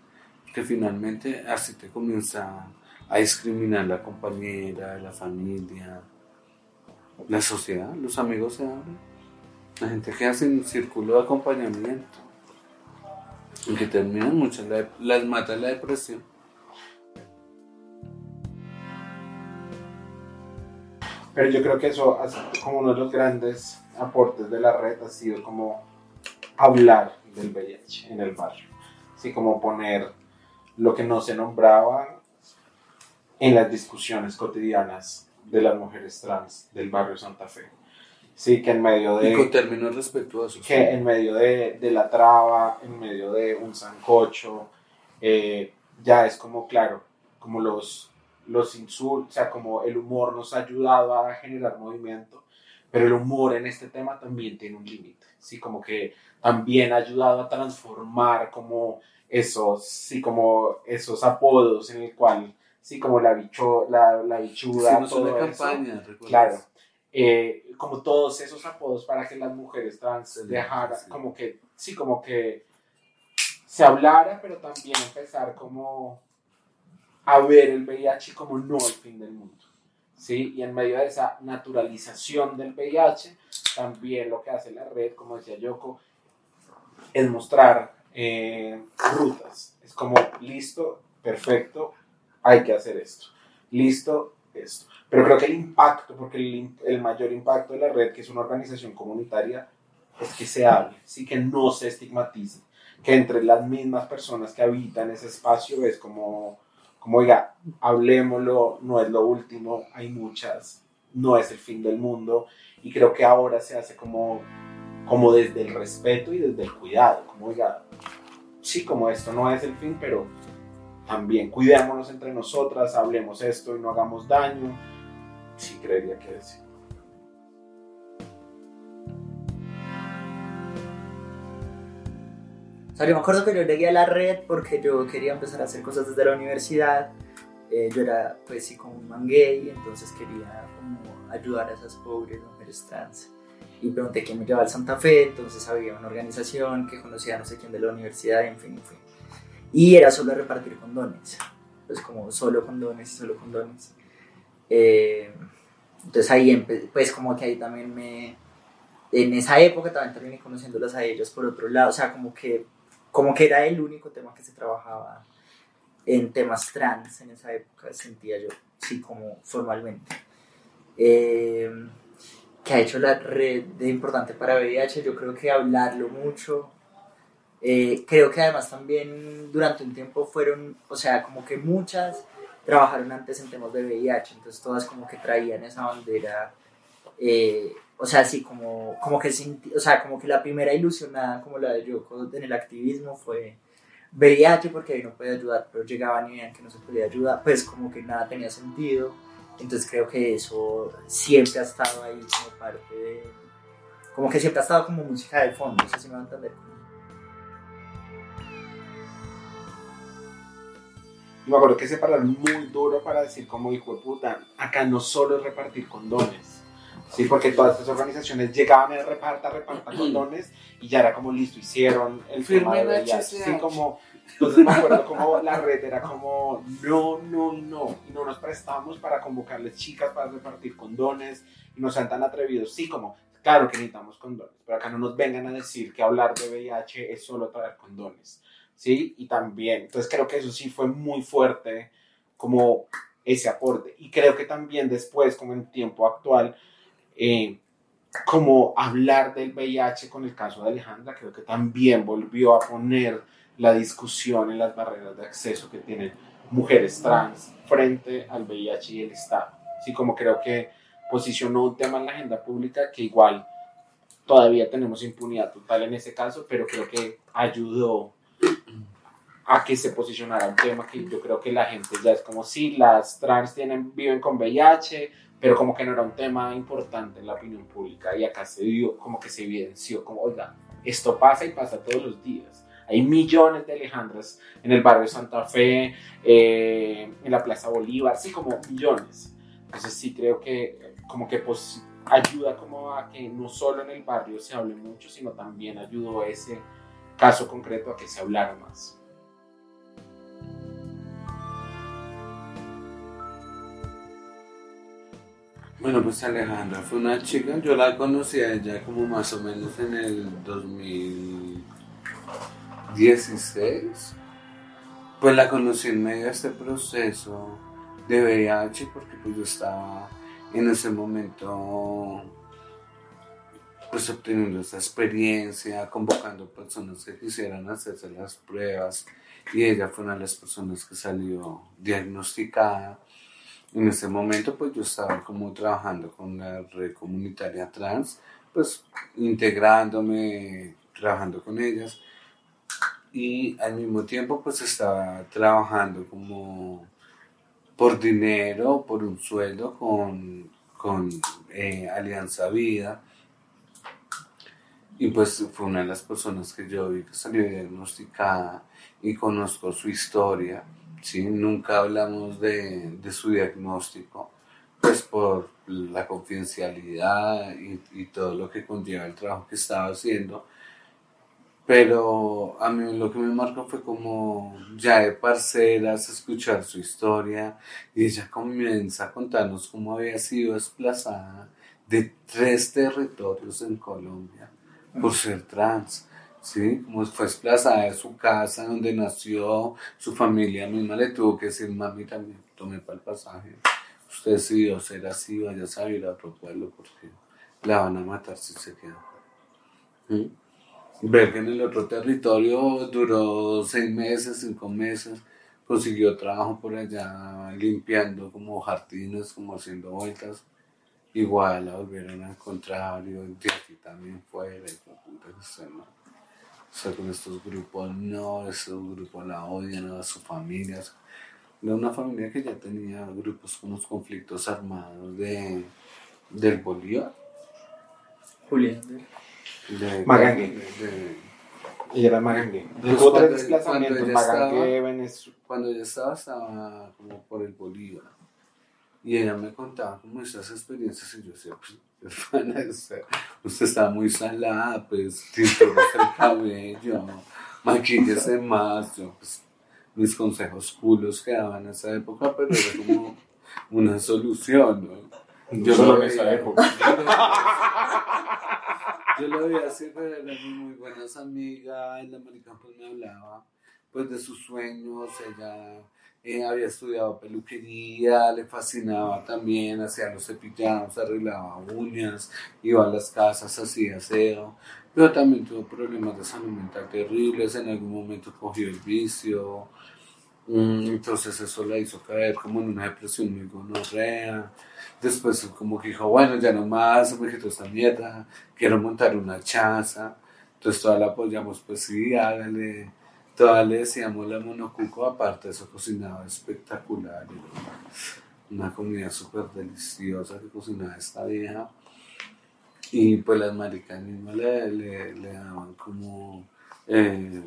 que finalmente así te comienza a discriminar la compañera, la familia, la sociedad, los amigos se abren, la gente que hace un círculo de acompañamiento, y que terminan muchas, las mata la depresión. Pero yo creo que eso, como uno de los grandes aportes de la red, ha sido como hablar del VIH en el barrio. Así como poner lo que no se nombraba en las discusiones cotidianas de las mujeres trans del barrio Santa Fe. Sí, que en medio de... Y con términos respetuosos. Que en medio de, de, la traba, en medio de un sancocho, eh, ya es como, claro, como los, los insultos, o sea, como el humor nos ha ayudado a generar movimiento, pero el humor en este tema también tiene un límite, sí, como que también ha ayudado a transformar como esos, sí, como esos apodos en el cual, sí, como la, bicho, la, la bichuda, sí, no campaña, claro, eh, como todos esos apodos para que las mujeres trans dejaran, como que, sí, como que se hablara, pero también empezar como a ver el VIH como no el fin del mundo. ¿sí? Y en medio de esa naturalización del VIH, también lo que hace la red, como decía Yoko, es mostrar eh, rutas. Es como, listo, perfecto, hay que hacer esto. Listo, esto. Pero creo que el impacto, porque el, mayor impacto de la red, que es una organización comunitaria, es que se hable, sí que no se estigmatice, que entre las mismas personas que habitan ese espacio es como, como oiga, hablemoslo, no es lo último, hay muchas, no es el fin del mundo, y creo que ahora se hace como, como desde el respeto y desde el cuidado, como oiga, sí, como esto no es el fin, pero también cuidémonos entre nosotras, hablemos esto y no hagamos daño, sí creería que sí. O sea, yo me acuerdo que yo llegué a la red porque yo quería empezar a hacer cosas desde la universidad. Eh, yo era, pues sí, como un man gay, entonces quería como ayudar a esas pobres mujeres trans. Y pregunté quién me llevaba al Santa Fe, entonces había una organización que conocía a no sé quién de la universidad, en fin, en fin. Y era solo repartir condones, pues como solo condones, solo condones. Eh, entonces ahí, pues como que ahí también me... En esa época también terminé conociéndolos a ellos por otro lado, o sea, como que como que era el único tema que se trabajaba en temas trans en esa época, sentía yo, sí, como formalmente. Eh, que ha hecho la red de importante para VIH, yo creo que hablarlo mucho. Eh, creo que además también durante un tiempo fueron, o sea, como que muchas trabajaron antes en temas de VIH, entonces todas como que traían esa bandera eh, o sea, sí, como, como que o sea, como que la primera ilusionada, como la de Yoko en el activismo, fue VIH porque ahí no podía ayudar, pero llegaban y veían que no se podía ayudar, pues como que nada tenía sentido. Entonces creo que eso siempre ha estado ahí como parte de... Como que siempre ha estado como música de fondo, no sé si me van a entender. Me acuerdo que se pararon muy duro para decir como hijo de puta, acá no solo es repartir condones, Sí, porque todas estas organizaciones llegaban a reparta, reparta condones y ya era como listo, hicieron el firma de Sí, como, entonces me acuerdo como la red era como, no, no, no, y no nos prestamos para convocarles chicas para repartir condones y no sean tan atrevidos. Sí, como, claro que necesitamos condones, pero acá no nos vengan a decir que hablar de VIH es solo traer condones. Sí, y también, entonces creo que eso sí fue muy fuerte, como ese aporte. Y creo que también después, como en tiempo actual, eh, como hablar del VIH con el caso de Alejandra, creo que también volvió a poner la discusión en las barreras de acceso que tienen mujeres trans frente al VIH y el Estado. Así como creo que posicionó un tema en la agenda pública que igual todavía tenemos impunidad total en ese caso, pero creo que ayudó a que se posicionara un tema que yo creo que la gente ya es como si las trans tienen, viven con VIH, pero como que no era un tema importante en la opinión pública y acá se dio, como que se evidenció, como, oiga, esto pasa y pasa todos los días. Hay millones de Alejandras en el barrio Santa Fe, eh, en la Plaza Bolívar, sí, como millones. Entonces sí creo que como que pues, ayuda como a que no solo en el barrio se hable mucho, sino también ayudó ese caso concreto a que se hablara más. Bueno, pues Alejandra fue una chica, yo la conocí a ella como más o menos en el 2016. Pues la conocí en medio de este proceso de VIH porque pues yo estaba en ese momento pues obteniendo esa experiencia, convocando personas que quisieran hacerse las pruebas y ella fue una de las personas que salió diagnosticada. En ese momento pues yo estaba como trabajando con la red comunitaria trans, pues integrándome, trabajando con ellas y al mismo tiempo pues estaba trabajando como por dinero, por un sueldo con, con eh, Alianza Vida y pues fue una de las personas que yo vi que salió diagnosticada y conozco su historia ¿sí? Nunca hablamos de, su diagnóstico, pues por la confidencialidad y, todo lo que conlleva el trabajo que estaba haciendo. Pero a mí lo que me marcó fue como ya de parceras, escuchar su historia y ella comienza a contarnos cómo había sido desplazada de tres territorios en Colombia por ser trans. ¿sí? Como fue desplazada de su casa donde nació, su familia misma le tuvo que decir, mami, también tomé para el pasaje. Usted decidió ser así, vaya a ir a otro pueblo porque la van a matar si se queda. Ver que en el otro territorio duró seis meses, cinco meses, consiguió trabajo por allá limpiando como jardines, como haciendo vueltas. Igual la volvieron a encontrar y aquí también fuera. Y, o sea, con estos grupos no, esos grupos la odian a sus familias. De una familia que ya tenía grupos con los conflictos armados de, del Bolívar. Julián. De, Magangue. Ella era Magangue. Pues cuando, cuando, ella Magangue, estaba, cuando ella estaba, estaba como por el Bolívar. Y ella me contaba como esas experiencias y yo decía, pues, usted, usted está muy salada, pues tintúrese el cabello, maquíllese más, yo, pues, mis consejos culos que daban en esa época, pero era como una solución, ¿no? Yo solo en esa época. Yo lo veía así, pero eran muy buenas amigas, la marica pues me hablaba pues de sus sueños, ella eh, había estudiado peluquería, le fascinaba también, hacía los cepillados, arreglaba uñas, iba a las casas, hacía aseo, pero también tuvo problemas de salud mental terribles, en algún momento cogió el vicio, mm, entonces eso la hizo caer como en una depresión muy gonorrea, después como que dijo, bueno, ya no más, me quitó esta mierda, quiero montar una chaza, entonces toda la apoyamos, pues sí, hágale, Todavía le decíamos la monocuco, aparte eso cocinaba espectacular. Una comida súper deliciosa que cocinaba esta vieja. Y pues las maricas mismas le, le, daban como eh,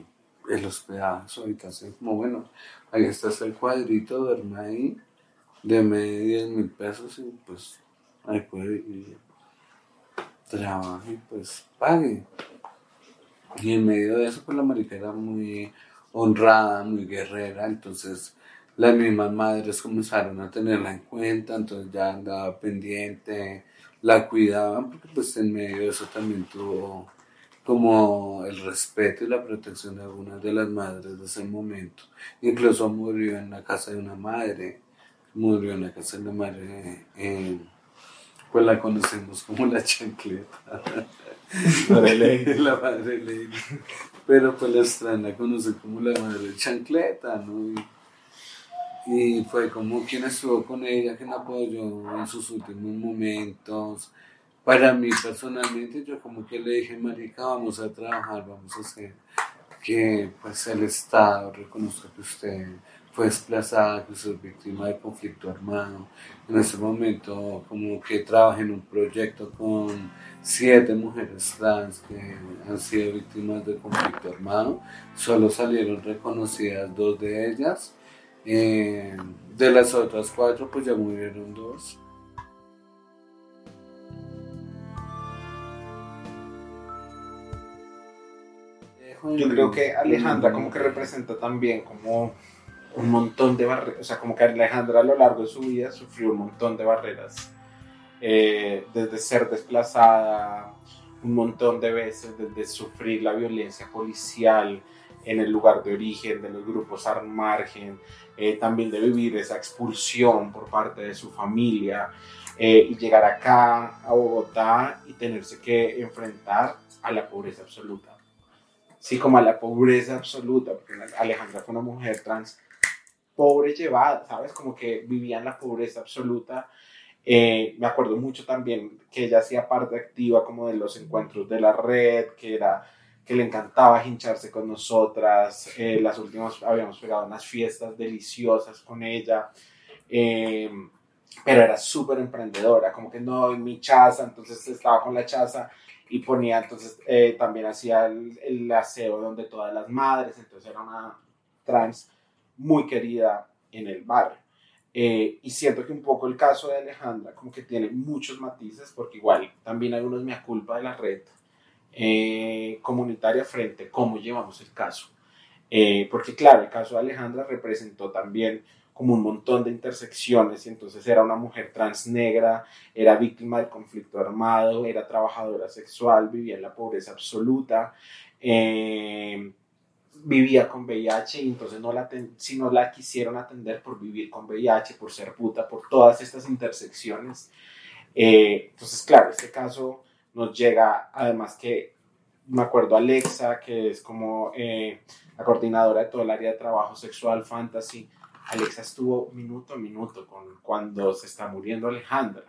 el hospedaje, su habitación. Como bueno, ahí está el cuadrito, duerme ahí, deme 10 mil pesos y pues ahí puede ir. Trabaje y pues pague. Y en medio de eso, pues la marica era muy honrada, muy guerrera, entonces las mismas madres comenzaron a tenerla en cuenta, entonces ya andaba pendiente, la cuidaban, porque pues en medio de eso también tuvo como el respeto y la protección de algunas de las madres de ese momento. Incluso murió en la casa de una madre, murió en la casa de una madre, eh, pues la conocemos como la chancleta. la madre Lady. Pero pues la extraña conoce como la madre chancleta, ¿no? Y, fue como quien estuvo con ella, quien apoyó en sus últimos momentos. Para mí personalmente, yo como que le dije, Marica, vamos a trabajar, vamos a hacer que pues el Estado reconozca que usted fue desplazada, que es víctima de conflicto armado. En ese momento, como que trabajé en un proyecto con siete mujeres trans que han sido víctimas de conflicto armado. Solo salieron reconocidas dos de ellas. Eh, de las otras cuatro, pues ya murieron dos. Yo creo que Alejandra como que representa también como un montón de barreras, o sea, como que Alejandra a lo largo de su vida sufrió un montón de barreras, eh, desde ser desplazada un montón de veces, desde sufrir la violencia policial en el lugar de origen, de los grupos al margen, eh, también de vivir esa expulsión por parte de su familia eh, y llegar acá a Bogotá y tenerse que enfrentar a la pobreza absoluta. Sí, como a la pobreza absoluta, porque Alejandra fue una mujer trans pobre llevada, ¿sabes? Como que vivía en la pobreza absoluta. Eh, me acuerdo mucho también que ella hacía parte activa como de los encuentros de la red, que era que le encantaba hincharse con nosotras. Eh, las últimas habíamos pegado unas fiestas deliciosas con ella. Eh, pero era súper emprendedora, como que no, en mi chaza, entonces estaba con la chaza y ponía, entonces también hacía el, el aseo donde todas las madres, entonces era una trans muy querida en el barrio. Eh, y siento que un poco el caso de Alejandra como que tiene muchos matices, porque igual también hay unos mea culpa de la red, eh, comunitaria frente a cómo llevamos el caso. Eh, porque claro, el caso de Alejandra representó también como un montón de intersecciones y entonces era una mujer trans negra, era víctima del conflicto armado, era trabajadora sexual, vivía en la pobreza absoluta, eh, vivía con VIH y entonces no la si no la quisieron atender por vivir con VIH, por ser puta, por todas estas intersecciones. Eh, entonces, claro, este caso nos llega, además que me acuerdo Alexa, que es como eh, la coordinadora de todo el área de trabajo sexual, fantasy, Alexa estuvo minuto a minuto con cuando se está muriendo Alejandra.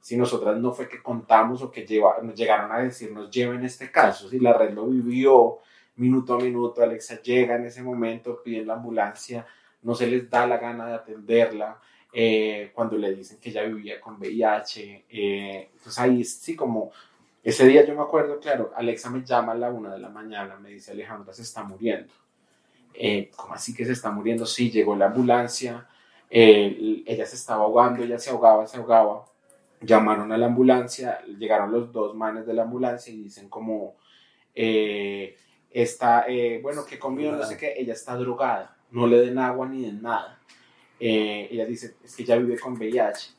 Si nosotras no fue que contamos o que lleva, nos llegaron a decirnos lleven este caso, si la red lo vivió minuto a minuto, Alexa llega en ese momento, piden la ambulancia, no se les da la gana de atenderla, eh, cuando le dicen que ella vivía con VIH, eh, entonces ahí sí como ese día yo me acuerdo, claro, Alexa me llama a la una de la mañana, me dice Alejandra se está muriendo. Eh, ¿Cómo así que se está muriendo? Sí, llegó la ambulancia, ella se estaba ahogando, ella se ahogaba, se ahogaba. Llamaron a la ambulancia, llegaron los dos manes de la ambulancia y dicen como, eh, está, bueno, que comió, no sé qué, ella está drogada, no le den agua ni den nada. ella dice, es que ella vive con VIH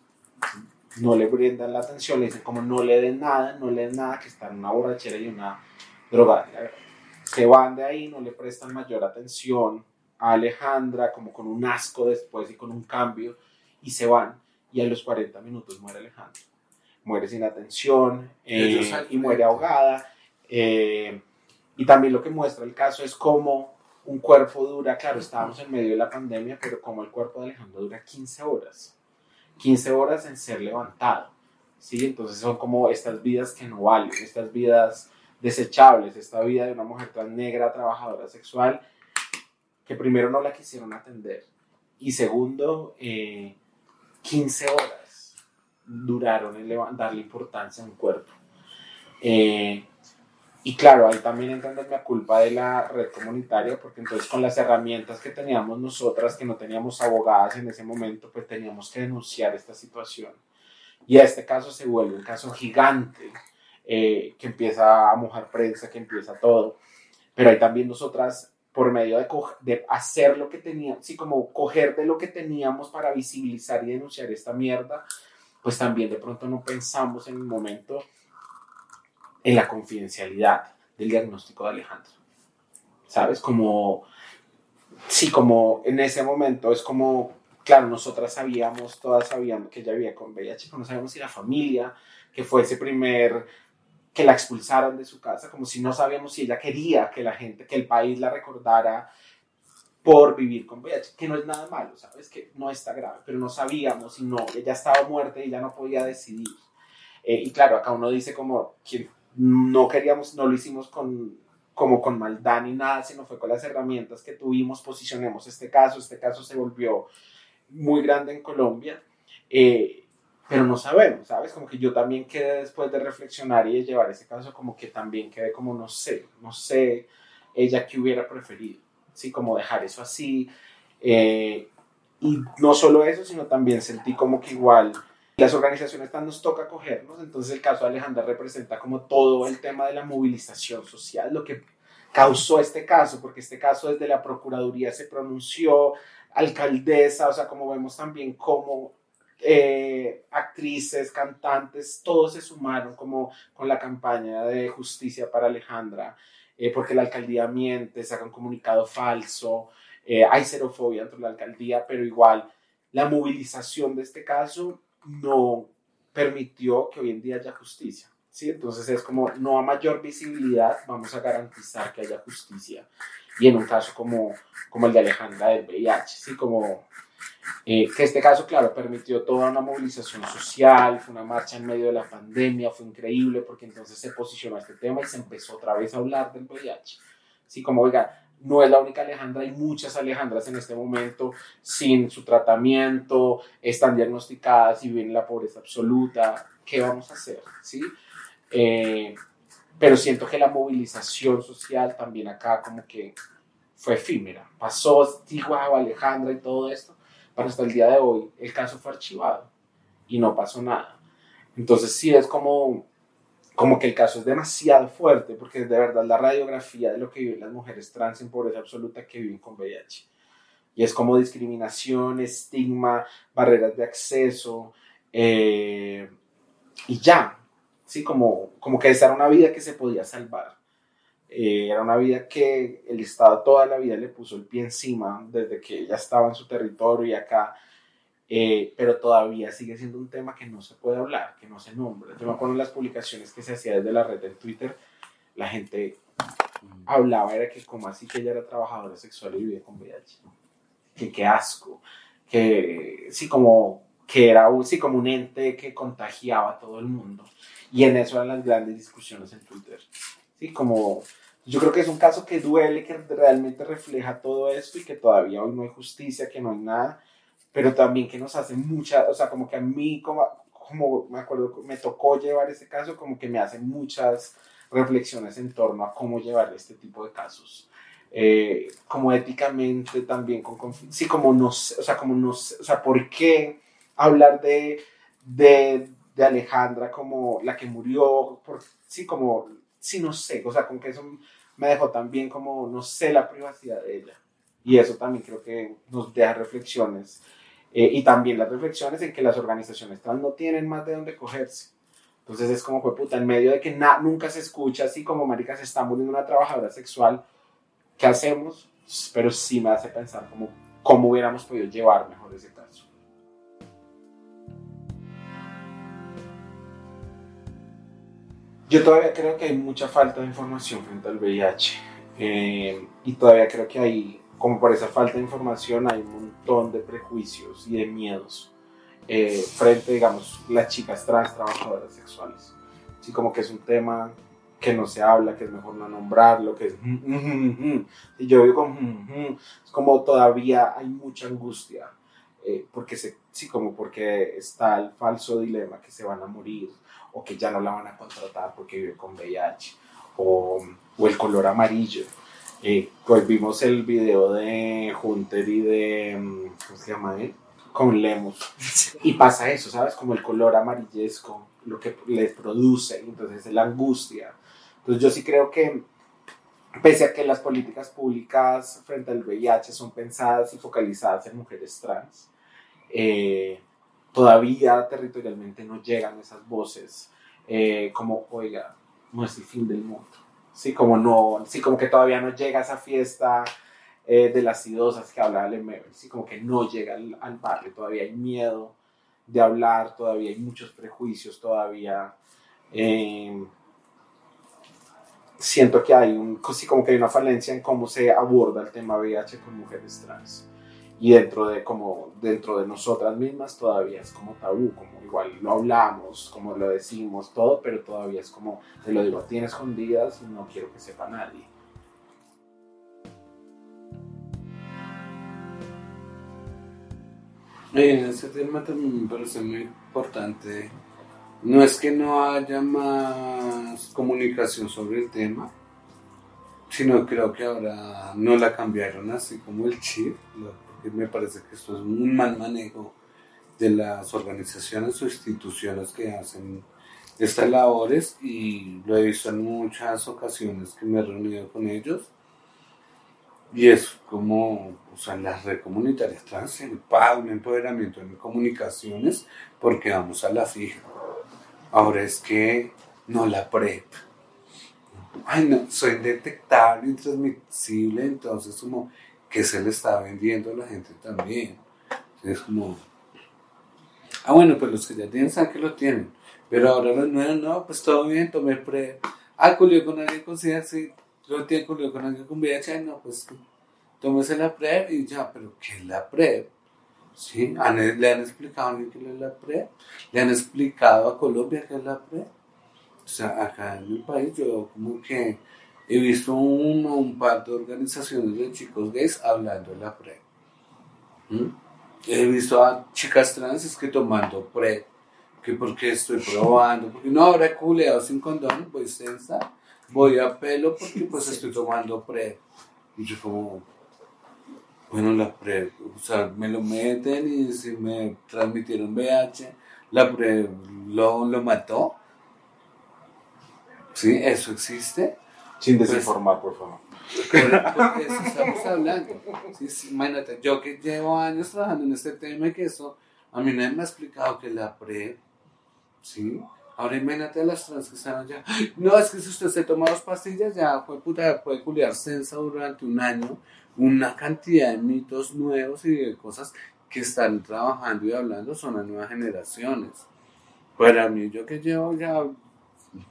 no le brindan la atención, le dicen como no le den nada, no le den nada, que está en una borrachera y una droga. Se van de ahí, no le prestan mayor atención a Alejandra, como con un asco después y con un cambio, y se van. Y a los 40 minutos muere Alejandra. Muere sin atención eh, y muere ahogada. Eh, y también lo que muestra el caso es cómo un cuerpo dura, claro, estábamos en medio de la pandemia, pero como el cuerpo de Alejandra dura 15 horas 15 horas en ser levantado. ¿sí? Entonces son como estas vidas que no valen, estas vidas desechables, esta vida de una mujer tan negra, trabajadora sexual, que primero no la quisieron atender y segundo, 15 eh, horas duraron en darle importancia a un cuerpo. Eh, y claro, ahí también entra la culpa de la red comunitaria, porque entonces con las herramientas que teníamos nosotras, que no teníamos abogadas en ese momento, pues teníamos que denunciar esta situación. Y a este caso se vuelve un caso gigante, eh, que empieza a mojar prensa, que empieza todo. Pero ahí también nosotras, por medio de, de hacer lo que teníamos, sí, como coger de lo que teníamos para visibilizar y denunciar esta mierda, pues también de pronto no pensamos en un momento en la confidencialidad del diagnóstico de Alejandro. ¿Sabes? Como, sí, como en ese momento es como, claro, nosotras sabíamos, todas sabíamos que ella vivía con VIH, pero no sabíamos si la familia, que fue ese primer, que la expulsaran de su casa, como si no sabíamos si ella quería que la gente, que el país la recordara por vivir con VIH, que no es nada malo, ¿sabes? Que no está grave, pero no sabíamos y no, ella estaba muerta y ya no podía decidir. Eh, y claro, acá uno dice como, ¿quién, no queríamos, no lo hicimos con, como con maldad ni nada, sino fue con las herramientas que tuvimos, posicionemos este caso, este caso se volvió muy grande en Colombia, eh, pero no sabemos, ¿sabes? Como que yo también quedé después de reflexionar y de llevar ese caso, como que también quedé como, no sé, no sé ella que hubiera preferido, ¿sí? Como dejar eso así. Eh, y no solo eso, sino también sentí como que igual las organizaciones tan nos toca cogernos, entonces el caso de Alejandra representa como todo el tema de la movilización social, lo que causó este caso, porque este caso desde la Procuraduría se pronunció, alcaldesa, o sea, como vemos también como eh, actrices, cantantes, todos se sumaron como con la campaña de justicia para Alejandra, eh, porque la alcaldía miente, saca un comunicado falso, eh, hay xerofobia dentro de la alcaldía, pero igual la movilización de este caso no permitió que hoy en día haya justicia. ¿sí? Entonces es como, no a mayor visibilidad, vamos a garantizar que haya justicia. Y en un caso como, como el de Alejandra del VIH, ¿sí? como eh, que este caso, claro, permitió toda una movilización social, fue una marcha en medio de la pandemia, fue increíble porque entonces se posicionó este tema y se empezó otra vez a hablar del VIH. Sí, como, oiga, no es la única Alejandra, hay muchas Alejandras en este momento sin su tratamiento, están diagnosticadas y viven la pobreza absoluta. ¿Qué vamos a hacer? ¿Sí? Eh, pero siento que la movilización social también acá como que fue efímera. Pasó, dijo Alejandra y todo esto, pero hasta el día de hoy el caso fue archivado y no pasó nada. Entonces sí es como como que el caso es demasiado fuerte, porque es de verdad la radiografía de lo que viven las mujeres trans en pobreza absoluta que viven con VIH. Y es como discriminación, estigma, barreras de acceso, eh, y ya, ¿sí? Como, como que esa era una vida que se podía salvar. Eh, era una vida que el Estado toda la vida le puso el pie encima desde que ella estaba en su territorio y acá eh, pero todavía sigue siendo un tema que no se puede hablar, que no se nombra. Yo me acuerdo las publicaciones que se hacía desde la red de Twitter, la gente hablaba, era que como así que ella era trabajadora sexual y vivía con VIH. Que qué asco, que sí como que era sí, como un ente que contagiaba a todo el mundo. Y en eso eran las grandes discusiones en Twitter. Sí, como yo creo que es un caso que duele, que realmente refleja todo esto y que todavía hoy no hay justicia, que no hay nada pero también que nos hace mucha, o sea, como que a mí, como, como me acuerdo, me tocó llevar ese caso, como que me hace muchas reflexiones en torno a cómo llevar este tipo de casos. Eh, como éticamente también, con, sí, como no sé, o sea, como no sé, o sea, ¿por qué hablar de, de, de Alejandra como la que murió? Por, sí, como, sí, no sé, o sea, con que eso me dejó también como, no sé, la privacidad de ella. Y eso también creo que nos deja reflexiones eh, y también las reflexiones en que las organizaciones trans no tienen más de dónde cogerse. Entonces es como fue puta, en medio de que nunca se escucha así como marica se está muriendo una trabajadora sexual, ¿qué hacemos? Pero sí me hace pensar como cómo hubiéramos podido llevar mejor ese caso. Yo todavía creo que hay mucha falta de información frente al VIH eh, y todavía creo que hay como por esa falta de información hay un montón de prejuicios y de miedos eh, frente, digamos, las chicas trans trabajadoras sexuales. Así como que es un tema que no se habla, que es mejor no nombrarlo, que es... Y yo digo, es como todavía hay mucha angustia, eh, porque se, sí, como porque está el falso dilema que se van a morir, o que ya no la van a contratar porque vive con VIH, o, o el color amarillo eh, pues vimos el video de Hunter y de. Mm, ¿Cómo se llama él? Con Lemus. Y pasa eso, ¿sabes? Como el color amarillesco, lo que les produce, entonces es la angustia. Entonces yo sí creo que, pese a que las políticas públicas frente al VIH son pensadas y focalizadas en mujeres trans, eh, todavía territorialmente no llegan esas voces eh, como, oiga, no es el fin del mundo Sí, como no, sí, como que todavía no llega a esa fiesta eh, de las idosas que hablaba Lemebel, sí, como que no llega al, barrio, todavía hay miedo de hablar, todavía hay muchos prejuicios, todavía eh, siento que hay un, sí, como que hay una falencia en cómo se aborda el tema VIH con mujeres trans y dentro de como dentro de nosotras mismas todavía es como tabú, como igual lo hablamos, como lo decimos, todo, pero todavía es como, te lo digo, tienes escondidas y no quiero que sepa nadie. En ese tema también me parece muy importante. No es que no haya más comunicación sobre el tema, sino creo que ahora no la cambiaron así como el chip, me parece que esto es un mal manejo de las organizaciones o instituciones que hacen estas labores y lo he visto en muchas ocasiones que me he reunido con ellos y es como, o sea, las red comunitarias trans, el pago, un empoderamiento en comunicaciones porque vamos a la fija. Ahora es que no la PrEP. Ay, no, soy indetectable, intransmisible, entonces como que se le está vendiendo a la gente también. Es como, ah, bueno, pues los que ya tienen saben que lo tienen, pero ahora los nuevos, no, pues todo bien, tomé pre. Ah, culió con alguien con SIDA, sí, lo tiene culió con alguien con VIH, no, pues tómese la PrEP y ya, pero ¿qué es la PrEP? ¿Sí? ¿Le han explicado a alguien qué es la PrEP? ¿Le han explicado a Colombia qué es la PrEP? O sea, acá en el país yo como que He visto uno, un par de organizaciones de chicos gays hablando de la PrEP. ¿Mm? He visto a chicas trans que tomando PrEP, que porque estoy probando, porque no habrá culeado sin condón, pues tensa, voy a pelo porque pues estoy tomando PrEP. Y yo como, bueno, la PrEP, o sea, me lo meten y si me transmitieron VH, la PrEP lo, lo mató. Sí, eso existe. Sin desinformar, por favor. Por, eso estamos hablando. Sí, sí, imagínate, yo que llevo años trabajando en este tema y que eso, a mí nadie me ha explicado que la PRE, ¿sí? Ahora imagínate a las trans que están allá. No, es que si usted se toma dos pastillas, ya fue puta, puede culiar sensa durante un año. Una cantidad de mitos nuevos y de cosas que están trabajando y hablando son las nuevas generaciones. Para mí, yo que llevo ya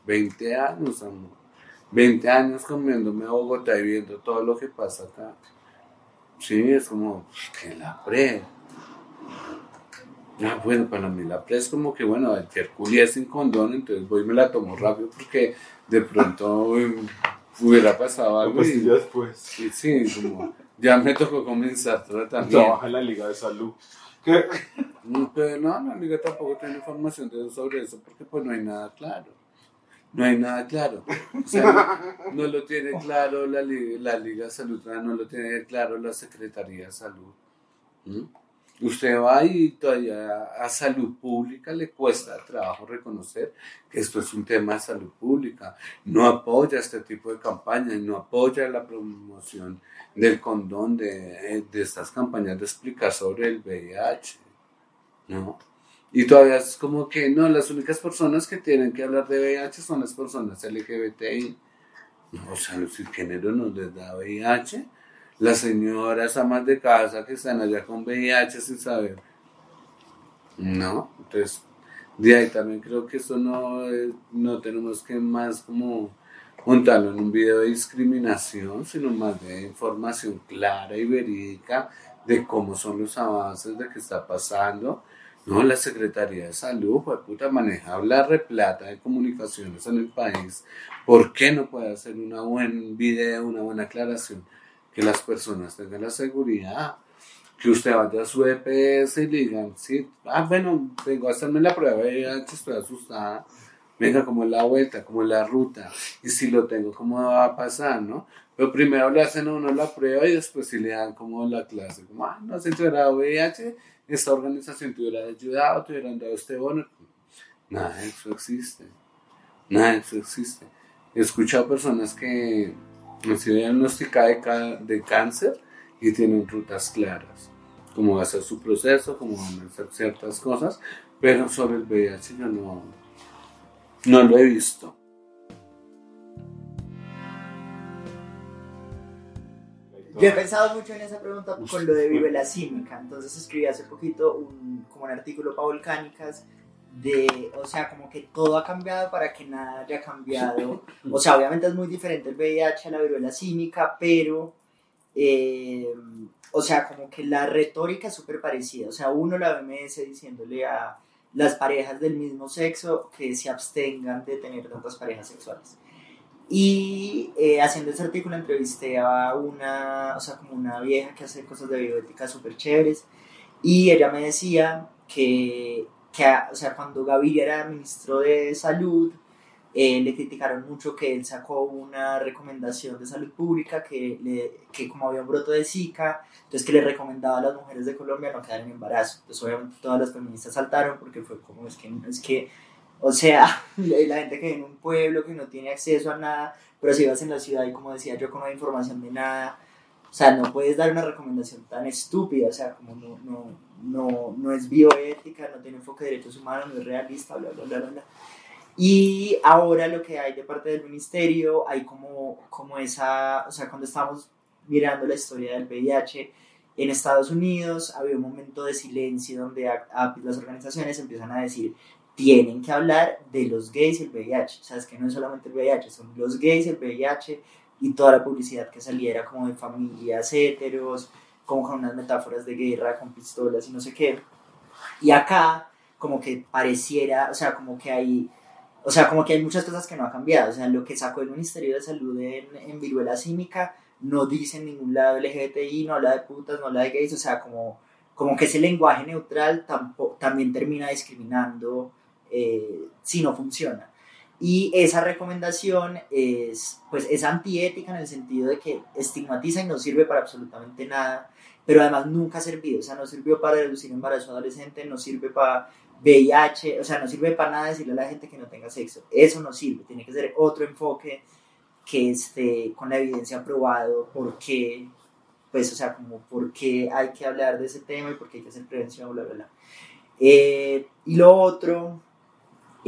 20 años, amor, 20 años comiéndome a Bogotá y viendo todo lo que pasa acá. Sí, es como, que la pre. Ah, bueno, para mí la pre es como que, bueno, el Hercules es sin condón, entonces voy y me la tomo rápido porque de pronto hubiera pasado algo. Pues y, después. Sí, sí, como ya me tocó comenzar tratamiento. Trabaja en la Liga de Salud. ¿Qué? Pero no, la Liga tampoco tiene información sobre eso porque pues no hay nada claro. No hay nada claro. O sea, no, lo tiene claro la, la Liga de Salud, no lo tiene claro la Secretaría de Salud. ¿Mm? Usted va y todavía a salud pública le cuesta trabajo reconocer que esto es un tema de salud pública. No apoya este tipo de campañas, no apoya la promoción del condón, de, de estas campañas de explicar sobre el VIH. ¿no? Y todavía es como que no, las únicas personas que tienen que hablar de VIH son las personas LGBTI. o sea, el género no les da VIH las señoras amas de casa que están allá con VIH sin saber. No, entonces de ahí también creo que eso no, no tenemos que más como juntarlo en un video de discriminación, sino más de información clara y verídica de cómo son los avances, de qué está pasando. No, la Secretaría de Salud, pues puta, maneja la replata de comunicaciones en el país. ¿Por qué no puede hacer un buen video, una buena aclaración? que las personas tengan la seguridad, que usted vaya a su EPS y le digan, sí, ah, bueno, vengo a hacerme la prueba y estoy asustada, venga, como es la vuelta, como es la ruta, y si lo tengo, ¿cómo va a pasar, no? Pero primero le hacen a uno la prueba y después si le dan como la clase, como, ah, no, si tuviera VIH, esta organización te hubiera ayudado, te hubieran dado este bono. Nada de eso existe. Nada de eso existe. He escuchado personas que han sido diagnosticadas de, cáncer y tienen rutas claras, cómo va a ser su proceso, cómo van a hacer ciertas cosas, pero sobre el VIH yo no, no lo he visto. Yo he pensado mucho en esa pregunta con lo de viruela símica, entonces escribí hace poquito un, como un artículo para volcánicas de, o sea, como que todo ha cambiado para que nada haya cambiado. O sea, obviamente es muy diferente el VIH a la viruela símica, pero, eh, o sea, como que la retórica es súper parecida. O sea, uno, la OMS diciéndole a las parejas del mismo sexo que se abstengan de tener tantas parejas sexuales. Y eh, haciendo ese artículo entrevisté a una, o sea, como una vieja que hace cosas de bioética súper chéveres. Y ella me decía que que, o sea, cuando Gaviria era ministro de Salud, eh, le criticaron mucho que él sacó una recomendación de salud pública que, le, que como había un broto de Zika, entonces que le recomendaba a las mujeres de Colombia no quedar en embarazo. Entonces obviamente todas las feministas saltaron porque fue como es que, es que o sea, la gente que vive en un pueblo que no tiene acceso a nada, pero si vas en la ciudad y como decía yo, con no hay información de nada, o sea, no puedes dar una recomendación tan estúpida, o sea, como no, no, no, no es bioética, no tiene enfoque de derechos humanos, no es realista, bla, bla, bla, bla. Y ahora lo que hay de parte del ministerio, hay como, como esa, o sea, cuando estamos mirando la historia del VIH, en Estados Unidos había un momento de silencio donde las organizaciones empiezan a decir, tienen que hablar de los gays y el VIH. O sea, es que no es solamente el VIH, son los gays el VIH, y toda la publicidad que saliera como de familias heteros, como con unas metáforas de guerra, con pistolas y no sé qué. Y acá como que pareciera, o sea, como que hay, o sea, como que hay muchas cosas que no han cambiado. O sea, lo que sacó el Ministerio de Salud en, en viruela símica no dice en ningún lado LGBTI, no habla de putas, no habla de gays, o sea, como, como que ese lenguaje neutral tampoco, también termina discriminando eh, si no funciona. Y esa recomendación es, pues, es antiética en el sentido de que estigmatiza y no sirve para absolutamente nada, pero además nunca ha servido, o sea, no sirvió para reducir embarazo adolescente, no sirve para, VIH, o sea, no sirve para nada decirle a la gente que no tenga sexo, eso no sirve, tiene que ser otro enfoque que esté con la evidencia probado por qué, pues, o sea, como por qué hay que hablar de ese tema y por qué hay que hacer prevención, bla, bla, bla. Eh, y lo otro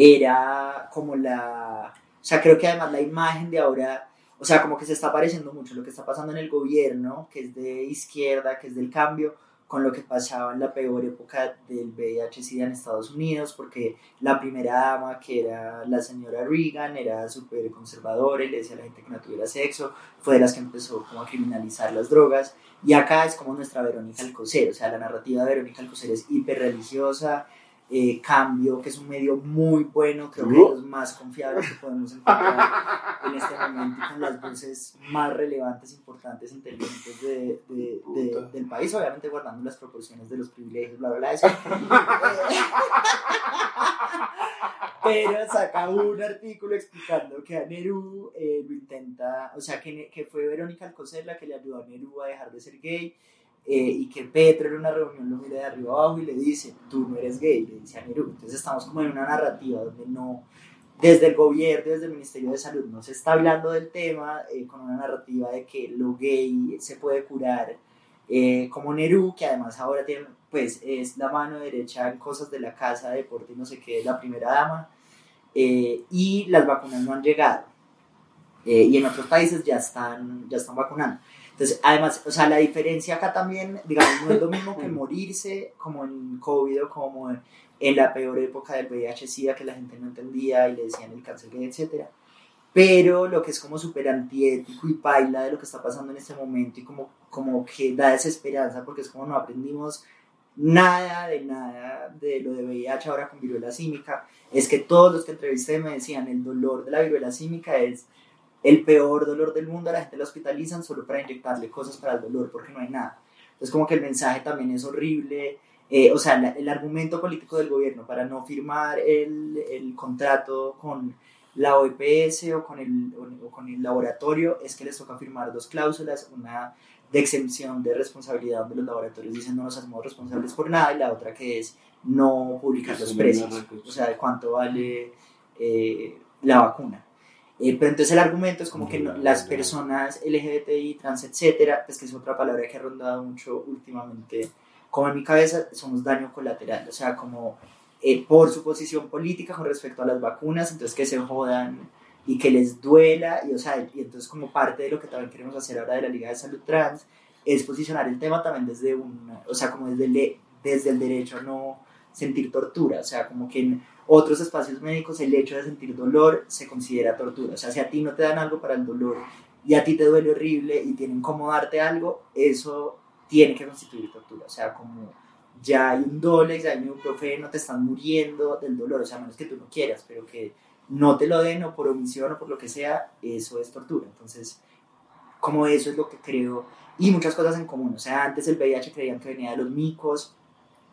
era como la, o sea, creo que además la imagen de ahora, o sea, como que se está pareciendo mucho lo que está pasando en el gobierno, que es de izquierda, que es del cambio, con lo que pasaba en la peor época del VIH-Sida en Estados Unidos, porque la primera dama, que era la señora Reagan, era súper conservadora y le decía a la gente que no tuviera sexo, fue de las que empezó como a criminalizar las drogas, y acá es como nuestra Verónica Alcocer, o sea, la narrativa de Verónica Alcocer es hiper religiosa, eh, Cambio, que es un medio muy bueno, creo que es los más confiables que podemos encontrar en este momento, con las voces más relevantes, importantes, inteligentes de, de, del país, obviamente guardando las proporciones de los privilegios, bla, bla, bla. Eso. Pero saca un artículo explicando que a Nerú eh, lo intenta, o sea, que, que fue Verónica Alcocer la que le ayudó a Nerú a dejar de ser gay eh, y que Petro en una reunión lo mira de arriba abajo y le dice, tú no eres gay, le dice a Nerú. Entonces estamos como en una narrativa donde no, desde el gobierno, desde el Ministerio de Salud, no se está hablando del tema eh, con una narrativa de que lo gay se puede curar, eh, como Nerú, que además ahora tiene, pues es la mano derecha en cosas de la casa, deporte y no sé qué, la primera dama, y las vacunas no han llegado. y en otros países ya están, ya están vacunando. Entonces, además, o sea, la diferencia acá también, digamos, no es lo mismo que morirse como en COVID o como en, la peor época del VIH-Sida que la gente no entendía y le decían el cáncer etc. Pero lo que es como súper antiético y paila de lo que está pasando en este momento y como, como que da desesperanza porque es como no aprendimos nada de nada de lo de VIH ahora con viruela símica, es que todos los que entrevisté me decían el dolor de la viruela símica es el peor dolor del mundo, a la gente la hospitalizan solo para inyectarle cosas para el dolor porque no hay nada. Entonces como que el mensaje también es horrible, eh, o sea, el argumento político del gobierno para no firmar el, el contrato con la OEPS o con, el, o con el laboratorio es que les toca firmar dos cláusulas, una de exención de responsabilidad donde los laboratorios dicen no nos hacemos responsables por nada y la otra que es no publicar los precios, o sea, de cuánto vale eh, la vacuna. Eh, pero entonces el argumento es como que las personas LGBTI, trans, etcétera, pues que es otra palabra que ha rondado mucho últimamente, como en mi cabeza, somos daño colateral, o sea, como eh, por su posición política con respecto a las vacunas, entonces que se jodan y que les duela, y, o sea, y entonces como parte de lo que también queremos hacer ahora de la Liga de Salud Trans, es posicionar el tema también desde un, o sea, como desde el, desde el derecho a no sentir tortura, o sea, como que otros espacios médicos el hecho de sentir dolor se considera tortura, o sea, si a ti no te dan algo para el dolor y a ti te duele horrible y tienen como darte algo, eso tiene que constituir tortura, o sea, como ya hay un Dolex, hay un profeno, te están muriendo del dolor, o sea, menos que tú no quieras, pero que no te lo den o por omisión o por lo que sea, eso es tortura. Entonces, como eso es lo que creo, y muchas cosas en común, o sea, antes el VIH creían que venía de los micos,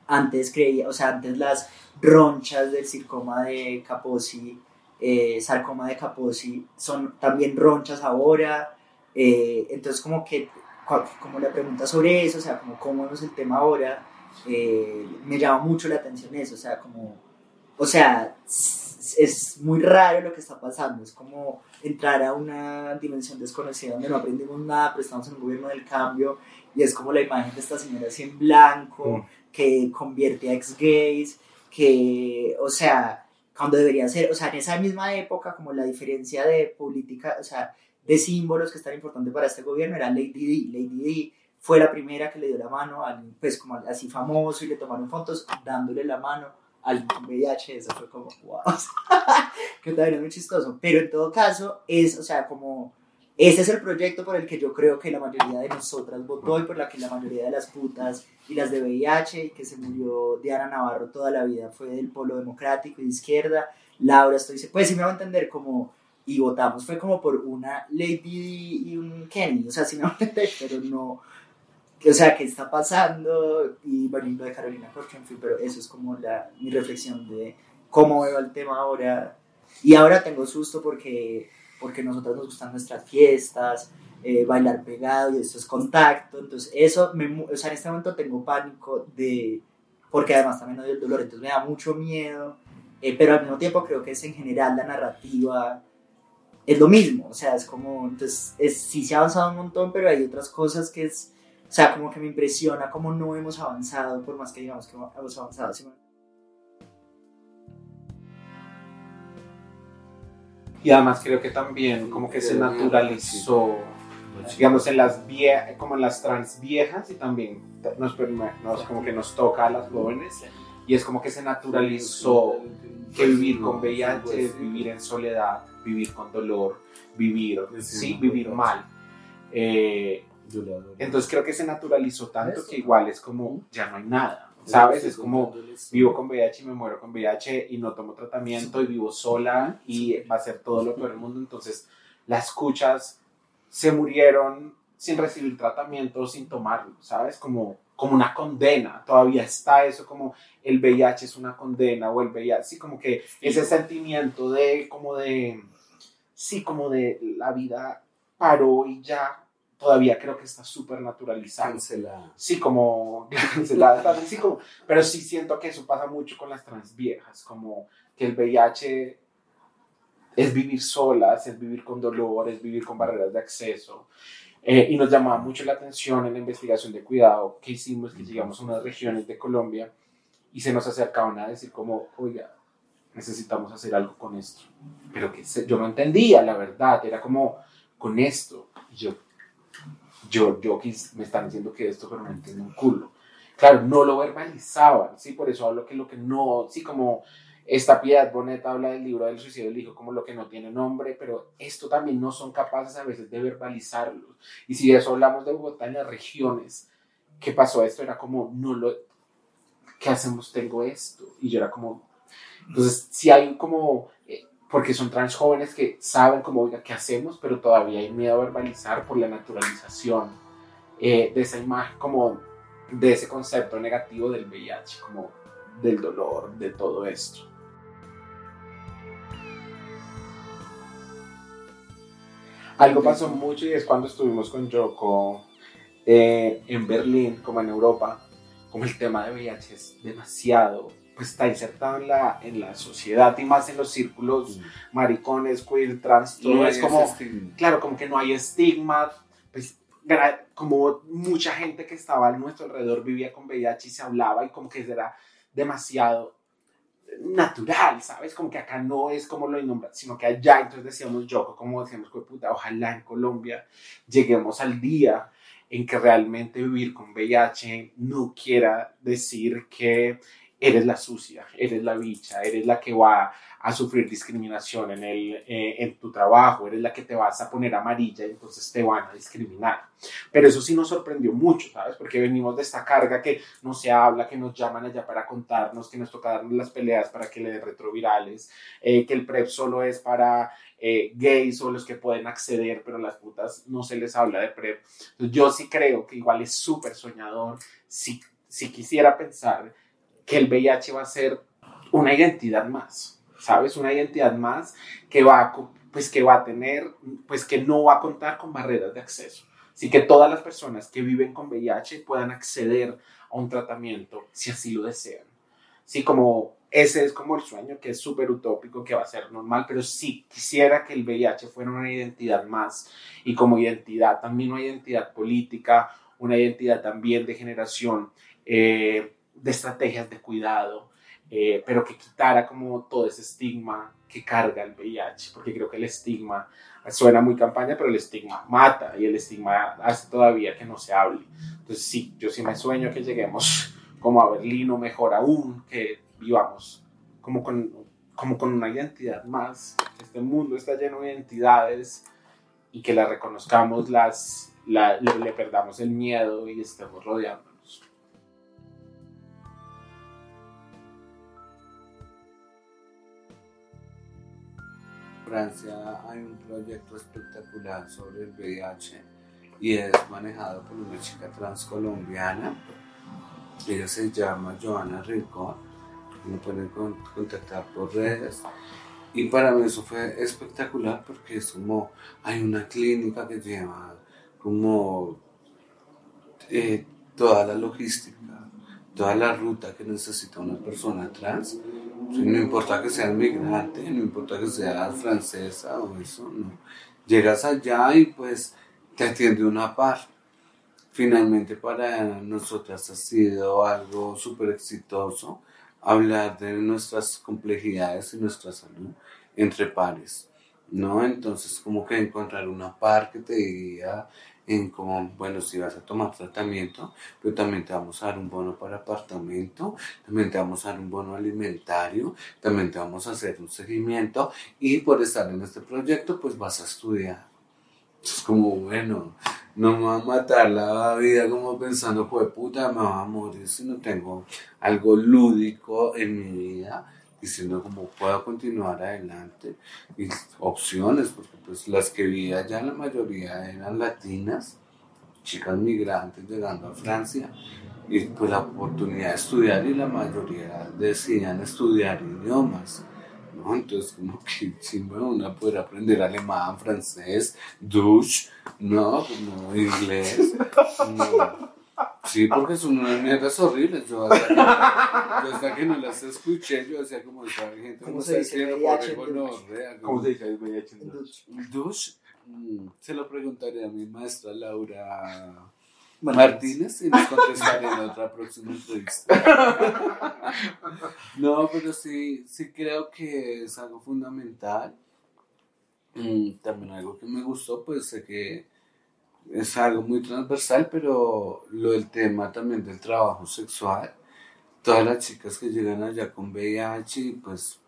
antes creía, o sea, antes las ronchas del sarcoma de Kaposi, eh, sarcoma de Kaposi, son también ronchas ahora. Eh, entonces, como que, como la pregunta sobre eso, o sea, como cómo es el tema ahora, eh, me llama mucho la atención eso, o sea, como, o sea, es muy raro lo que está pasando, es como entrar a una dimensión desconocida donde no aprendimos nada, pero estamos en un gobierno del cambio y es como la imagen de esta señora así en blanco, mm que convierte a ex-gays, que, o sea, cuando debería ser, o sea, en esa misma época, como la diferencia de política, o sea, de símbolos que están importantes para este gobierno era Lady D. Lady D fue la primera que le dio la mano a alguien, pues como así famoso y le tomaron fotos dándole la mano al VIH, eso fue como, wow, que también es muy chistoso, pero en todo caso es, o sea, como ese es el proyecto por el que yo creo que la mayoría de nosotras votó y por la que la mayoría de las putas y las de VIH, que se murió Diana Navarro toda la vida, fue del polo democrático y de izquierda. Laura, estoy, pues sí me va a entender como, y votamos, fue como por una Lady y un Kenny, o sea, sí me va a entender, pero no, o sea, ¿qué está pasando? Y bueno, y de Carolina Corcho, en fin, pero eso es como la, mi reflexión de cómo veo el tema ahora. Y ahora tengo susto porque porque nosotros nos gustan nuestras fiestas, eh, bailar pegado y esto es contacto. Entonces, eso, me, o sea, en este momento tengo pánico de porque además también odio el dolor, entonces me da mucho miedo, eh, pero al mismo tiempo creo que es en general la narrativa es lo mismo, o sea, es como, entonces, es, sí se ha avanzado un montón, pero hay otras cosas que es, o sea, como que me impresiona cómo no hemos avanzado, por más que digamos que hemos avanzado. Y además creo que también como que se naturalizó, digamos, en las como en las trans viejas y también nos, nos, como que nos toca a las jóvenes y es como que se naturalizó que vivir con VIH es vivir en soledad, vivir con dolor, vivir, sí, vivir mal. Eh, entonces creo que se naturalizó tanto que igual es como ya no hay nada, ¿sabes? Es como vivo con VIH y me muero con VIH y no tomo tratamiento y vivo sola y va a ser todo lo peor del mundo. Entonces las escuchas se murieron sin recibir tratamiento, sin tomarlo, ¿sabes? Como como una condena, todavía está eso como el VIH es una condena o el VIH, sí, como que ese sentimiento de, como de, sí, como de la vida paró y ya, todavía creo que está súper naturalizado. Cancelada. Sí, como cancelada, sí, como, pero sí siento que eso pasa mucho con las trans viejas, como que el VIH es vivir solas, es vivir con dolor, es vivir con barreras de acceso. Eh, y nos llamaba mucho la atención en la investigación de cuidado que hicimos, que llegamos a unas regiones de Colombia y se nos acercaban a decir como, oiga, necesitamos hacer algo con esto. Pero que yo no entendía, la verdad, era como, con esto. yo, yo, yo, me están diciendo que esto, pero no entiendo un culo. Claro, no lo verbalizaban, ¿sí? Por eso hablo que lo que no, sí, como esta Piedad Bonet habla del libro del suicidio del hijo como lo que no tiene nombre, pero esto también no son capaces a veces de verbalizarlo. Y si de eso hablamos de Bogotá en las regiones, ¿qué pasó? Esto era como, no lo, ¿qué hacemos? Tengo esto. Y yo era como, entonces, si hay como, eh, porque son trans jóvenes que saben como, oiga, ¿qué hacemos? Pero todavía hay miedo a verbalizar por la naturalización eh, de esa imagen, como de ese concepto negativo del VIH, como del dolor, de todo esto. Algo pasó mucho y es cuando estuvimos con Yoko eh, en Berlín, como en Europa, como el tema de VIH es demasiado, pues está insertado en la, en la sociedad y más en los círculos maricones, queer, trans, todo es como, claro, como que no hay estigma, pues como mucha gente que estaba a nuestro alrededor vivía con VIH y se hablaba y como que era demasiado natural, ¿sabes? Como que acá no es como lo innombrable, sino que allá, entonces decíamos yo, como decíamos, puta, ojalá en Colombia lleguemos al día en que realmente vivir con VIH no quiera decir que eres la sucia, eres la bicha, eres la que va a sufrir discriminación en, el, eh, en tu trabajo, eres la que te vas a poner amarilla y entonces te van a discriminar. Pero eso sí nos sorprendió mucho, ¿sabes? Porque venimos de esta carga que no se habla, que nos llaman allá para contarnos, que nos toca darnos las peleas para que le den retrovirales, eh, que el PrEP solo es para eh, gays o los que pueden acceder, pero las putas no se les habla de PrEP. yo sí creo que igual es súper soñador si, si quisiera pensar que el VIH va a ser una identidad más ¿sabes? Una identidad más que va a, pues, que va a tener, pues que no va a contar con barreras de acceso. Así que todas las personas que viven con VIH puedan acceder a un tratamiento si así lo desean. Sí, como ese es como el sueño que es súper utópico, que va a ser normal, pero sí quisiera que el VIH fuera una identidad más y como identidad, también una identidad política, una identidad también de generación eh, de estrategias de cuidado, eh, pero que quitara como todo ese estigma que carga el VIH, porque creo que el estigma suena muy campaña, pero el estigma mata y el estigma hace todavía que no se hable. Entonces sí, yo sí me sueño que lleguemos como a Berlín o mejor aún, que vivamos como con, como con una identidad más. Este mundo está lleno de identidades y que las reconozcamos, las, le, le perdamos el miedo y estemos rodeando Francia hay un proyecto espectacular sobre el VIH y es manejado por una chica transcolombiana. Ella se llama Joana Rincón. Me pueden contactar por redes. Y para mí eso fue espectacular porque es como, hay una clínica que lleva como eh, toda la logística, toda la ruta que necesita una persona trans. No importa que sea migrante, no importa que sea francesa o eso, no. Llegas allá y pues te atiende una par. Finalmente para nosotras ha sido algo súper exitoso hablar de nuestras complejidades y nuestra salud entre pares, ¿no? Entonces como que encontrar una par que te diga en como, bueno, si vas a tomar tratamiento, pero también te vamos a dar un bono para apartamento, también te vamos a dar un bono alimentario, también te vamos a hacer un seguimiento y por estar en este proyecto pues vas a estudiar. Es como, bueno, no me va a matar la vida como pensando, pues puta, me va a morir si no tengo algo lúdico en mi vida diciendo cómo puedo continuar adelante y opciones, porque pues las que vi allá la mayoría eran latinas, chicas migrantes llegando a Francia y pues la oportunidad de estudiar y la mayoría decían estudiar idiomas. ¿no? Entonces, como que si una poder aprender alemán, francés, Dutch, no, como inglés, no. Sí, porque son unas mierdas horribles. Yo hasta, que, yo hasta que no las escuché, yo decía como esa gente ¿Cómo se dice VIH en Dutch? ¿Cómo se dice VIH en Dutch? Dutch. Dush, se lo preguntaré a mi maestra Laura Bueno, Martínez y nos contestaré en otra próxima entrevista. No, pero sí, sí creo que es algo fundamental. Mm, También algo que me gustó, pues sé que es algo muy transversal, pero lo del tema también del trabajo sexual, todas las chicas que llegan allá con VIH, pues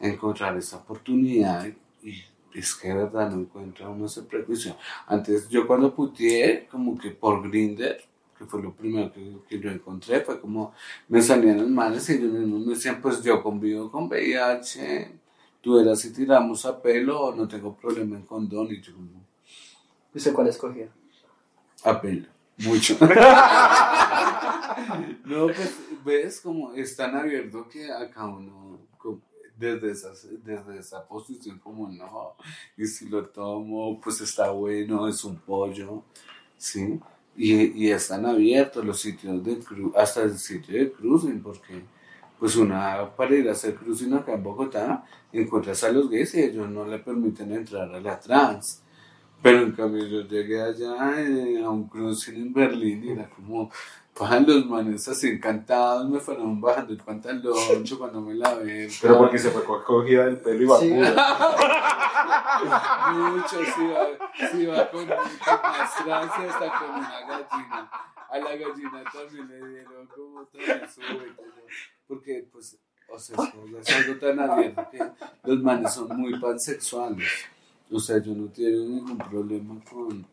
encontrar esa oportunidad y es que de verdad no encuentra uno ese prejuicio. Antes yo cuando puteé, como que por Grinder, que fue lo primero que, que yo encontré, fue como me salían las manos y ellos mismos me decían, pues yo convivo con VIH, tú eras si tiramos a pelo, no tengo problema en condón, y yo como, ¿Usted cuál escogió? A pelo, mucho. no, pues ves como es tan abierto que acá uno desde esa, desde esa posición como no, y si lo tomo, pues está bueno, es un pollo, ¿sí? Y, y están abiertos los sitios de cruising, hasta el sitio de cruising, porque pues una para ir a hacer cruising acá en Bogotá, encuentras a los gays y ellos no le permiten entrar a la trans. Pero en cambio yo llegué allá eh, a un cruising en Berlín y era como, bajan los manes así encantados, me fueron bajando el pantalón, cuando me lavé. Pero porque se fue cogida del pelo y Sí. vacuno. Mucho, sí va, sí va con, con más Francia hasta con una gallina. A la gallina también le dieron como también su vuelta, ¿no? Porque, pues, o sea, es algo tan abierto que los manes son muy pansexuales. O sea, yo no tengo ningún problema con,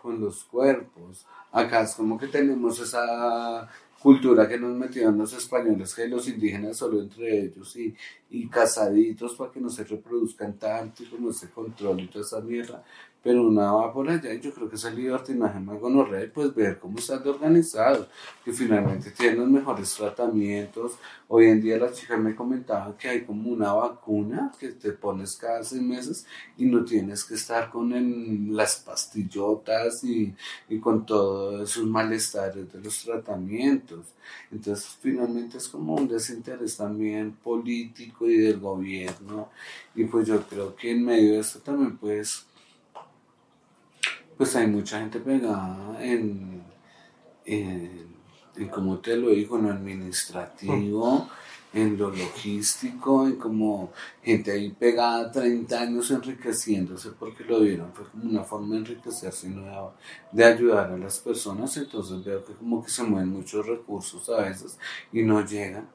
con los cuerpos. Acá es como que tenemos esa cultura que nos metieron los españoles, que los indígenas solo entre ellos y, y casaditos para que no se reproduzcan tanto y como ese control y toda esa mierda. Pero una va por allá y yo creo que ese libertinaje más gonorrea pues ver cómo están organizados, que finalmente tienen los mejores tratamientos. Hoy en día las chicas me comentaban que hay como una vacuna que te pones cada seis meses y no tienes que estar con el- las pastillotas y, y con todos esos malestares de los tratamientos. Entonces finalmente es como un desinterés también político y del gobierno. Y pues yo creo que en medio de esto también pues pues hay mucha gente pegada en, en, como te lo digo, en lo administrativo, en lo logístico, en como gente ahí pegada 30 años enriqueciéndose porque lo vieron, fue como una forma de enriquecerse no de ayudar a las personas, entonces veo que como que se mueven muchos recursos a veces y no llegan.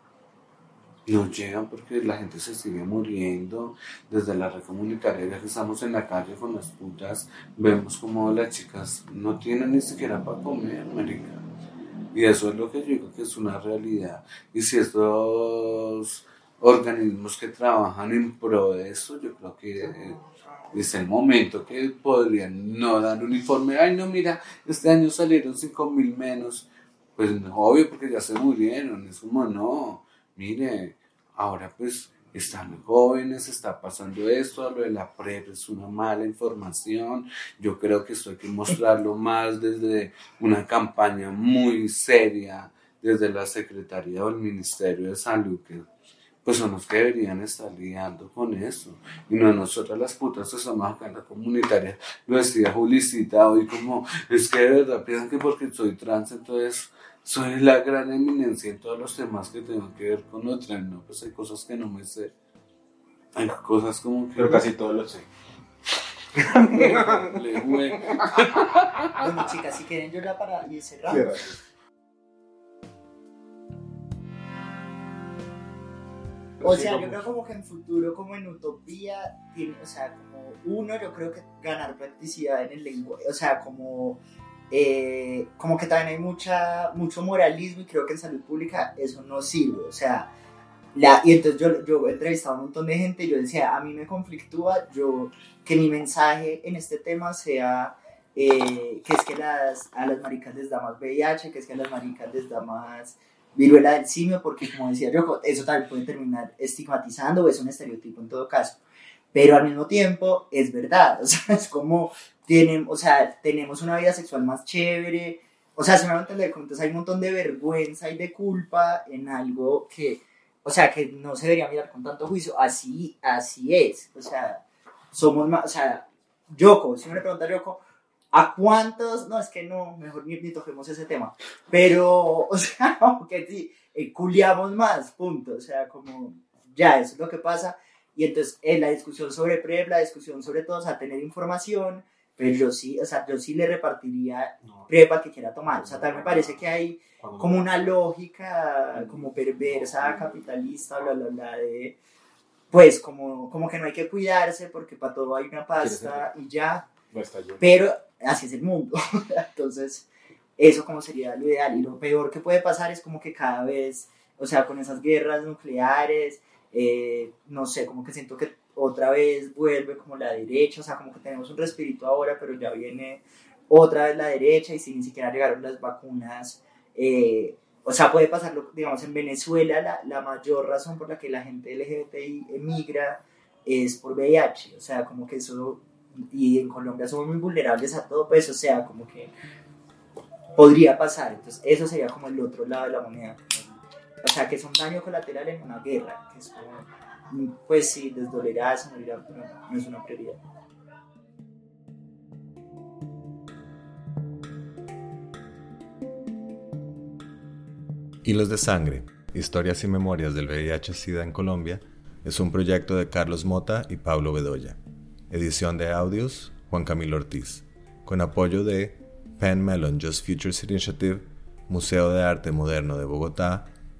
No llegan porque la gente se sigue muriendo. Desde la red comunitaria, ya que estamos en la calle con las putas, vemos como las chicas no tienen ni siquiera para comer, marica. Y eso es lo que yo digo que es una realidad. Y si estos organismos que trabajan en pro de eso, yo creo que eh, es el momento que podrían no dar un informe. Ay, no, mira, este año salieron 5 mil menos. Pues no, obvio, porque ya se murieron. Es como, no, mire, ahora pues están jóvenes, está pasando esto, lo de la PrEP es una mala información. Yo creo que esto hay que mostrarlo más desde una campaña muy seria desde la Secretaría o el Ministerio de Salud, que pues son los que deberían estar lidiando con eso. Y no nosotras las putas que estamos acá en la comunitaria. Lo decía Julicita hoy como, es que de verdad piensan que porque soy trans, entonces soy la gran eminencia en todos los temas que tengo que ver con otra. No, pues hay cosas que no me sé. Hay cosas como que... Pero casi todo lo sé. Le jugué. Bueno, chicas, si quieren yo ya para ir cerrando. O sea, yo creo como que en futuro, como en utopía, tiene, o sea, como uno, yo creo que ganar practicidad en el lenguaje, o sea, como, eh, como que también hay mucho moralismo y creo que en salud pública eso no sirve, o sea, y entonces yo, yo he entrevistado a un montón de gente yo decía, a mí me conflictúa yo, que mi mensaje en este tema sea eh, que es que las, a las maricas les da más VIH, que es que a las maricas les da más viruela del simio, porque como decía yo, eso también puede terminar estigmatizando o es un estereotipo en todo caso. Pero al mismo tiempo es verdad, o sea, es como tienen, o sea, tenemos una vida sexual más chévere, o sea, se me va a entender, entonces hay un montón de vergüenza y de culpa en algo que, o sea, que no se debería mirar con tanto juicio, así, así es, o sea, somos más, o sea, Yoko, si me pregunta Yoko, ¿A cuántos? No, es que no, mejor ni, ni toquemos ese tema. Pero, o sea, que sí, eh, culiamos más, punto. O sea, como ya, eso es lo que pasa. Y entonces, en la discusión sobre PREP, la discusión sobre todo, o sea, tener información, pero yo sí, o sea, yo sí le repartiría PREP al que quiera tomar. O sea, también me parece que hay como una lógica como perversa, capitalista, bla, bla, bla, de, pues, como, como que no hay que cuidarse porque para todo hay una pasta y ya. Pero así es el mundo. Entonces, eso como sería lo ideal. Y lo peor que puede pasar es como que cada vez, o sea, con esas guerras nucleares, eh, no sé, como que siento que otra vez vuelve como la derecha, o sea, como que tenemos un respirito ahora, pero ya viene otra vez la derecha y si ni siquiera llegaron las vacunas. Eh, o sea, puede pasarlo, digamos, en Venezuela la, la mayor razón por la que la gente LGBTI emigra es por VIH, o sea, como que eso y en Colombia somos muy vulnerables a todo, pues, o sea, como que podría pasar. Entonces, eso sería como el otro lado de la moneda. O sea, que es un daño colateral en una guerra, que es como, pues sí, pero no es una prioridad. Hilos de Sangre, Historias y Memorias del VIH-Sida en Colombia, es un proyecto de Carlos Mota y Pablo Bedoya. Edición de audios, Juan Camilo Ortiz. Con apoyo de Penn Mellon Just Futures Initiative, Museo de Arte Moderno de Bogotá